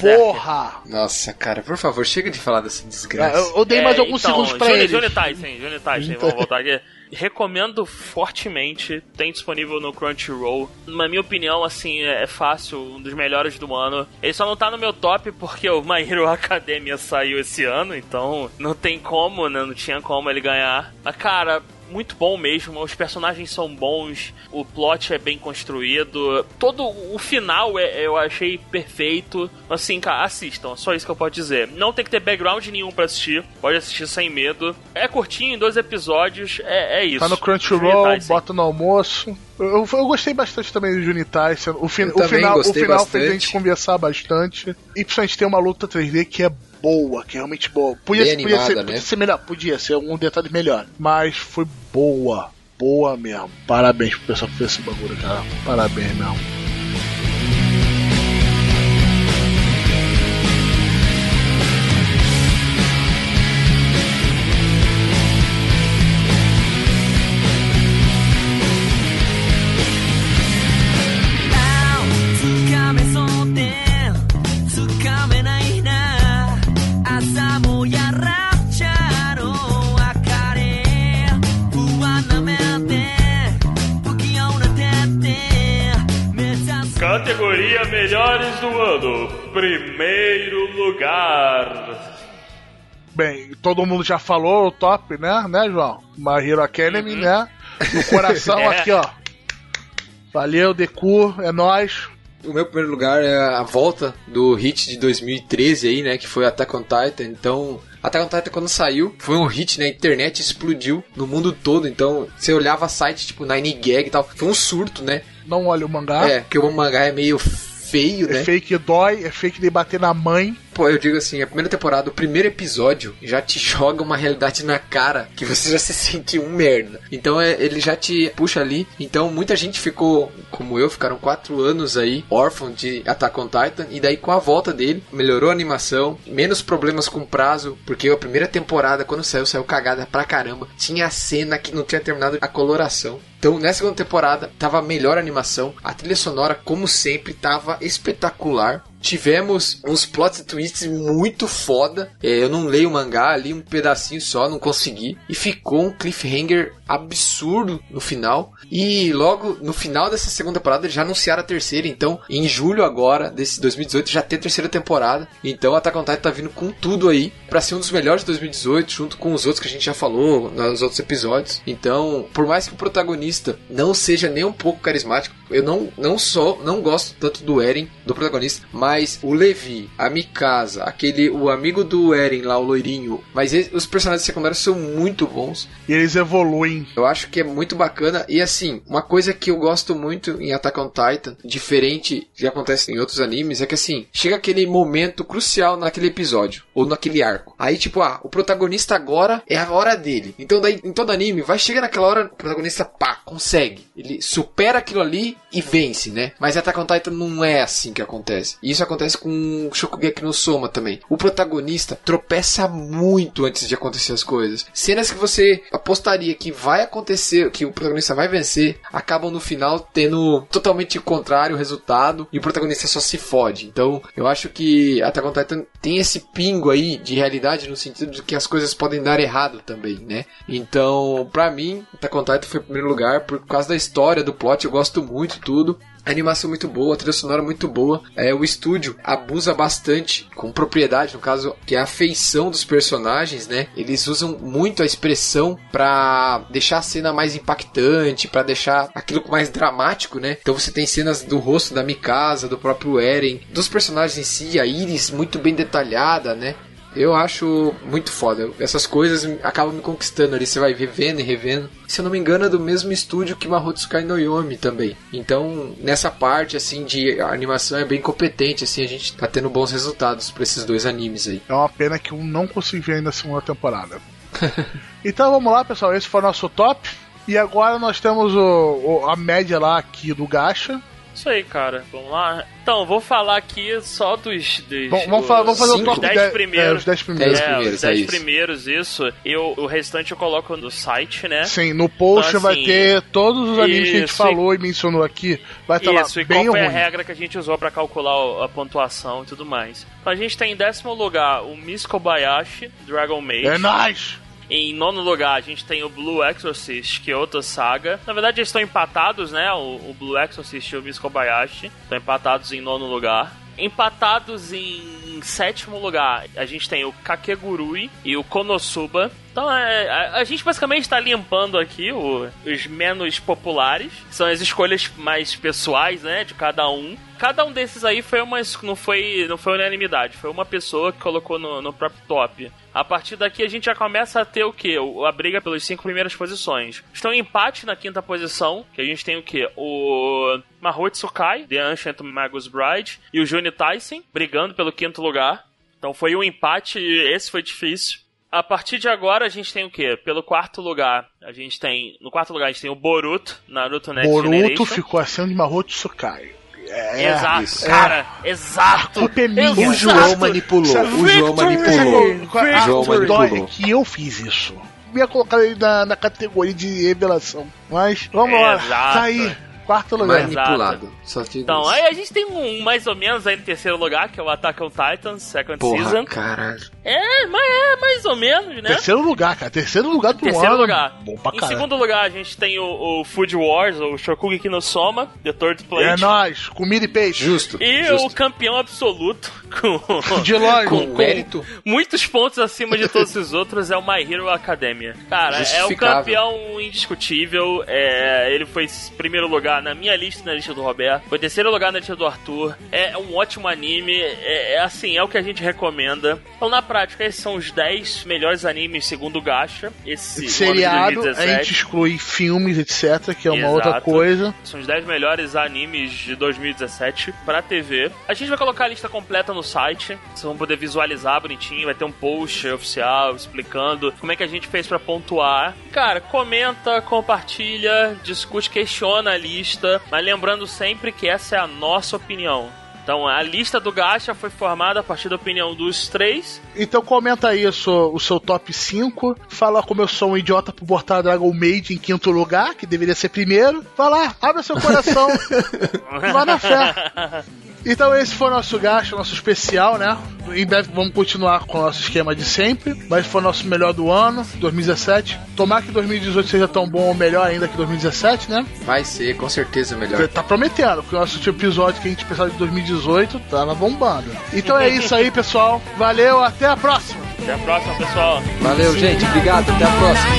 Porra! Nossa, cara, por favor, chega de falar dessa Ah, desgraça. Eu, eu dei mais É, alguns então, segundos pra Johnny, ele. Johnny Tyson, Johnny Tyson, vamos voltar aqui. Recomendo fortemente, tem disponível no Crunchyroll. Na minha opinião, assim, é fácil, um dos melhores do ano. Ele só não tá no meu top porque o My Hero Academia saiu esse ano, então não tem como, né? Não tinha como ele ganhar. Mas, cara, muito bom mesmo, os personagens são bons, o plot é bem construído, todo o final é, eu achei perfeito. Assim, cara, assistam, só isso que eu posso dizer. Não tem que ter background nenhum pra assistir, pode assistir sem medo. É curtinho, em dois episódios, é, é isso. Tá no Crunchyroll, bota no almoço. Eu, eu- eu gostei bastante também do Juni Tyson. O, fin- o final, o final fez a gente conversar bastante. E principalmente tem uma luta 3D que é boa, que é realmente boa. Podia, Bem podia, animada, ser, né? podia ser melhor, podia ser um detalhe melhor. Mas foi boa, boa mesmo. Parabéns pro pessoal que fez esse bagulho, cara. Parabéns mesmo. Categoria Melhores do Ano. Primeiro lugar. Bem, todo mundo já falou o top, né, né, João? My Hero Academy, Uhum. né? no coração É. aqui, ó. Valeu, Deku, é nóis. O meu primeiro lugar é a volta do hit de 2013 aí, né? Que foi Attack on Titan. Então, Attack on Titan quando saiu, foi um hit, né? A internet explodiu no mundo todo. Então, você olhava site tipo 9gag e tal. Foi um surto, né? Não olha o mangá. É, porque o mangá é meio feio, É né? fake dói, é fake de bater na mãe. Pô, eu digo assim, a primeira temporada, o primeiro episódio já te joga uma realidade na cara que você já se sente um merda. Então é, ele já te puxa ali. Então muita gente ficou, como eu, ficaram quatro anos aí, órfão de Attack on Titan. E daí com a volta dele, melhorou a animação, menos problemas com prazo, porque a primeira temporada, quando saiu, saiu cagada pra caramba. Tinha a cena que não tinha terminado a coloração. Então, nessa segunda temporada, tava melhor a animação. A trilha sonora, como sempre, tava espetacular. Tivemos uns plot twists muito foda. É, eu não leio o mangá, ali um pedacinho só, não consegui. E ficou um cliffhanger absurdo no final. E logo no final dessa segunda temporada eles já anunciaram a terceira. Então, em julho agora, desse 2018, já tem a terceira temporada. Então, Attack on Titan tá vindo com tudo aí pra ser um dos melhores de 2018, junto com os outros que a gente já falou nos outros episódios. Então, por mais que o protagonista não seja nem um pouco carismático, eu não, não só não gosto tanto do Eren, do protagonista, mas o Levi, a Mikasa, aquele o amigo do Eren lá, o loirinho, mas os personagens secundários são muito bons. E eles evoluem. Eu acho que é muito bacana. E assim, uma coisa que eu gosto muito em Attack on Titan, diferente que acontece em outros animes, é que assim, chega aquele momento crucial naquele episódio, ou naquele arco. Aí, tipo, ah, o protagonista agora é a hora dele. Então, daí, em todo anime, vai chegar naquela hora, o protagonista, pá, consegue. Ele supera aquilo ali e vence, né? Mas Attack on Titan não é assim que acontece. E isso acontece com Shokugeki no Soma também. O protagonista tropeça muito antes de acontecer as coisas. Cenas que você apostaria que vai acontecer, que o protagonista vai vencer, acabam no final tendo totalmente contrário o resultado e o protagonista só se fode. Então, eu acho que Attack on Titan tem esse pingo aí de realidade no sentido de que as coisas podem dar errado também, né? Então, pra mim, Attack on Titan foi o primeiro lugar por causa da história, do plot, eu gosto muito tudo. Animação muito boa, a trilha sonora muito boa. É, o estúdio abusa bastante, com propriedade, no caso, que é a feição dos personagens, né? Eles usam muito a expressão pra deixar a cena mais impactante, pra deixar aquilo mais dramático, né? Então você tem cenas do rosto da Mikasa, do próprio Eren, dos personagens em si, a Iris muito bem detalhada, né? Eu acho muito foda. Essas coisas acabam me conquistando ali. Você vai revendo e revendo. Se eu não me engano, é do mesmo estúdio que Mahotsukai no Yomi também. Então, nessa parte, assim, de animação é bem competente, assim. A gente tá tendo bons resultados pra esses dois animes aí. É uma pena que eu não consegui ver ainda a segunda temporada. então vamos lá, pessoal. Esse foi o nosso top. E agora nós temos o, o- a média lá aqui do Gacha. Isso aí, cara. Vamos lá. Então, vou falar aqui só dos. dos Bom, vamos, falar, vamos fazer o cinco, top 10 10 primeiros. É, os 10 primeiros. Dez é, primeiros, os é 10 isso. primeiros, isso. Eu, o restante eu coloco no site, né? Sim, no post Então, vai assim, ter todos os animes que a gente falou e mencionou aqui. Vai estar Isso, lá e bem qual foi a regra que a gente usou pra calcular o- a pontuação e tudo mais. Então a gente tem em décimo lugar o Miss Kobayashi, Dragon Maid. É nóis! Em nono lugar, a gente tem o Blue Exorcist, que é outra saga. Na verdade, eles estão empatados, né? O, o Blue Exorcist e o Miss Kobayashi. Estão empatados em nono lugar. Empatados em sétimo lugar, a gente tem o Kakegurui e o Konosuba. Então, é, a, a gente basicamente está limpando aqui o- os menos populares. São as escolhas mais pessoais, né? De cada um. Cada um desses aí foi uma. Não foi, não foi unanimidade. Foi uma pessoa que colocou no, no próprio top. A partir daqui a gente já começa a ter o quê? A briga pelas cinco primeiras posições. Estão em empate na quinta posição, que a gente tem o quê? O Mahotsukai, The Ancient Magus Bride, e o Juni Tyson, brigando pelo quinto lugar. Então foi um empate, e esse foi difícil. A partir de agora a gente tem o quê? Pelo quarto lugar, a gente tem. No quarto lugar a gente tem o Boruto, Naruto Next Boruto Generation. ficou acima de Mahotsukai. É, Exato, isso. cara, exato. A culpa é minha. O Exato. João manipulou. O João manipulou. A João dói é manipulou. que eu fiz isso. Eu ia colocar ele na, na categoria de revelação. Mas, vamos lá. Exato. Tá aí. Quarto lugar. Manipulado. Então, isso. aí a gente tem um mais ou menos aí no terceiro lugar, que é o Attack on Titan, Second Porra, Season. caralho. É, mas é mais ou menos, né? Terceiro lugar, cara. Terceiro lugar do Terceiro ano. lugar. Bom pra em caralho. segundo lugar, a gente tem o, o Food Wars, ou Shokugi no Soma, The Third É Plate. nóis, comida e peixe. Justo. e justo. o campeão absoluto, com, De longe. Com mérito. muitos pontos acima de todos os outros, é o My Hero Academia. Cara, é o campeão indiscutível. É, ele foi primeiro lugar na minha lista e na lista do Roberto. Foi terceiro lugar na lista do Arthur. É um ótimo anime. É, é assim, é o que a gente recomenda. Então, na prática, esses são os 10 melhores animes segundo o Gacha. Esse Seriado, ano de a 2017. gente exclui filmes, etc., que é uma Exato. outra coisa. São os 10 melhores animes de 2017 pra TV. A gente vai colocar a lista completa no site. Vocês vão poder visualizar bonitinho. Vai ter um post oficial explicando como é que a gente fez pra pontuar. Cara, comenta, compartilha, discute, questiona a lista. Mas lembrando sempre que essa é a nossa opinião. Então, a lista do Gacha foi formada a partir da opinião dos três. Então comenta aí o seu, o seu top 5. Fala como eu sou um idiota por botar Dragon Maid em quinto lugar, que deveria ser primeiro. Vai lá, abre seu coração. Vai na fé. Então esse foi o nosso gasto, nosso especial, né? Em breve vamos continuar com o nosso esquema de sempre. Mas foi o nosso melhor do ano, 2017. Tomar que 2018 seja tão bom ou melhor ainda que 2017, né? Vai ser, com certeza, melhor. Tá prometendo, porque o nosso episódio que a gente pensava de 2018 tava bombando. Então é isso aí, pessoal. Valeu, até a próxima! Até a próxima, pessoal. Valeu, gente. Obrigado. Até a próxima.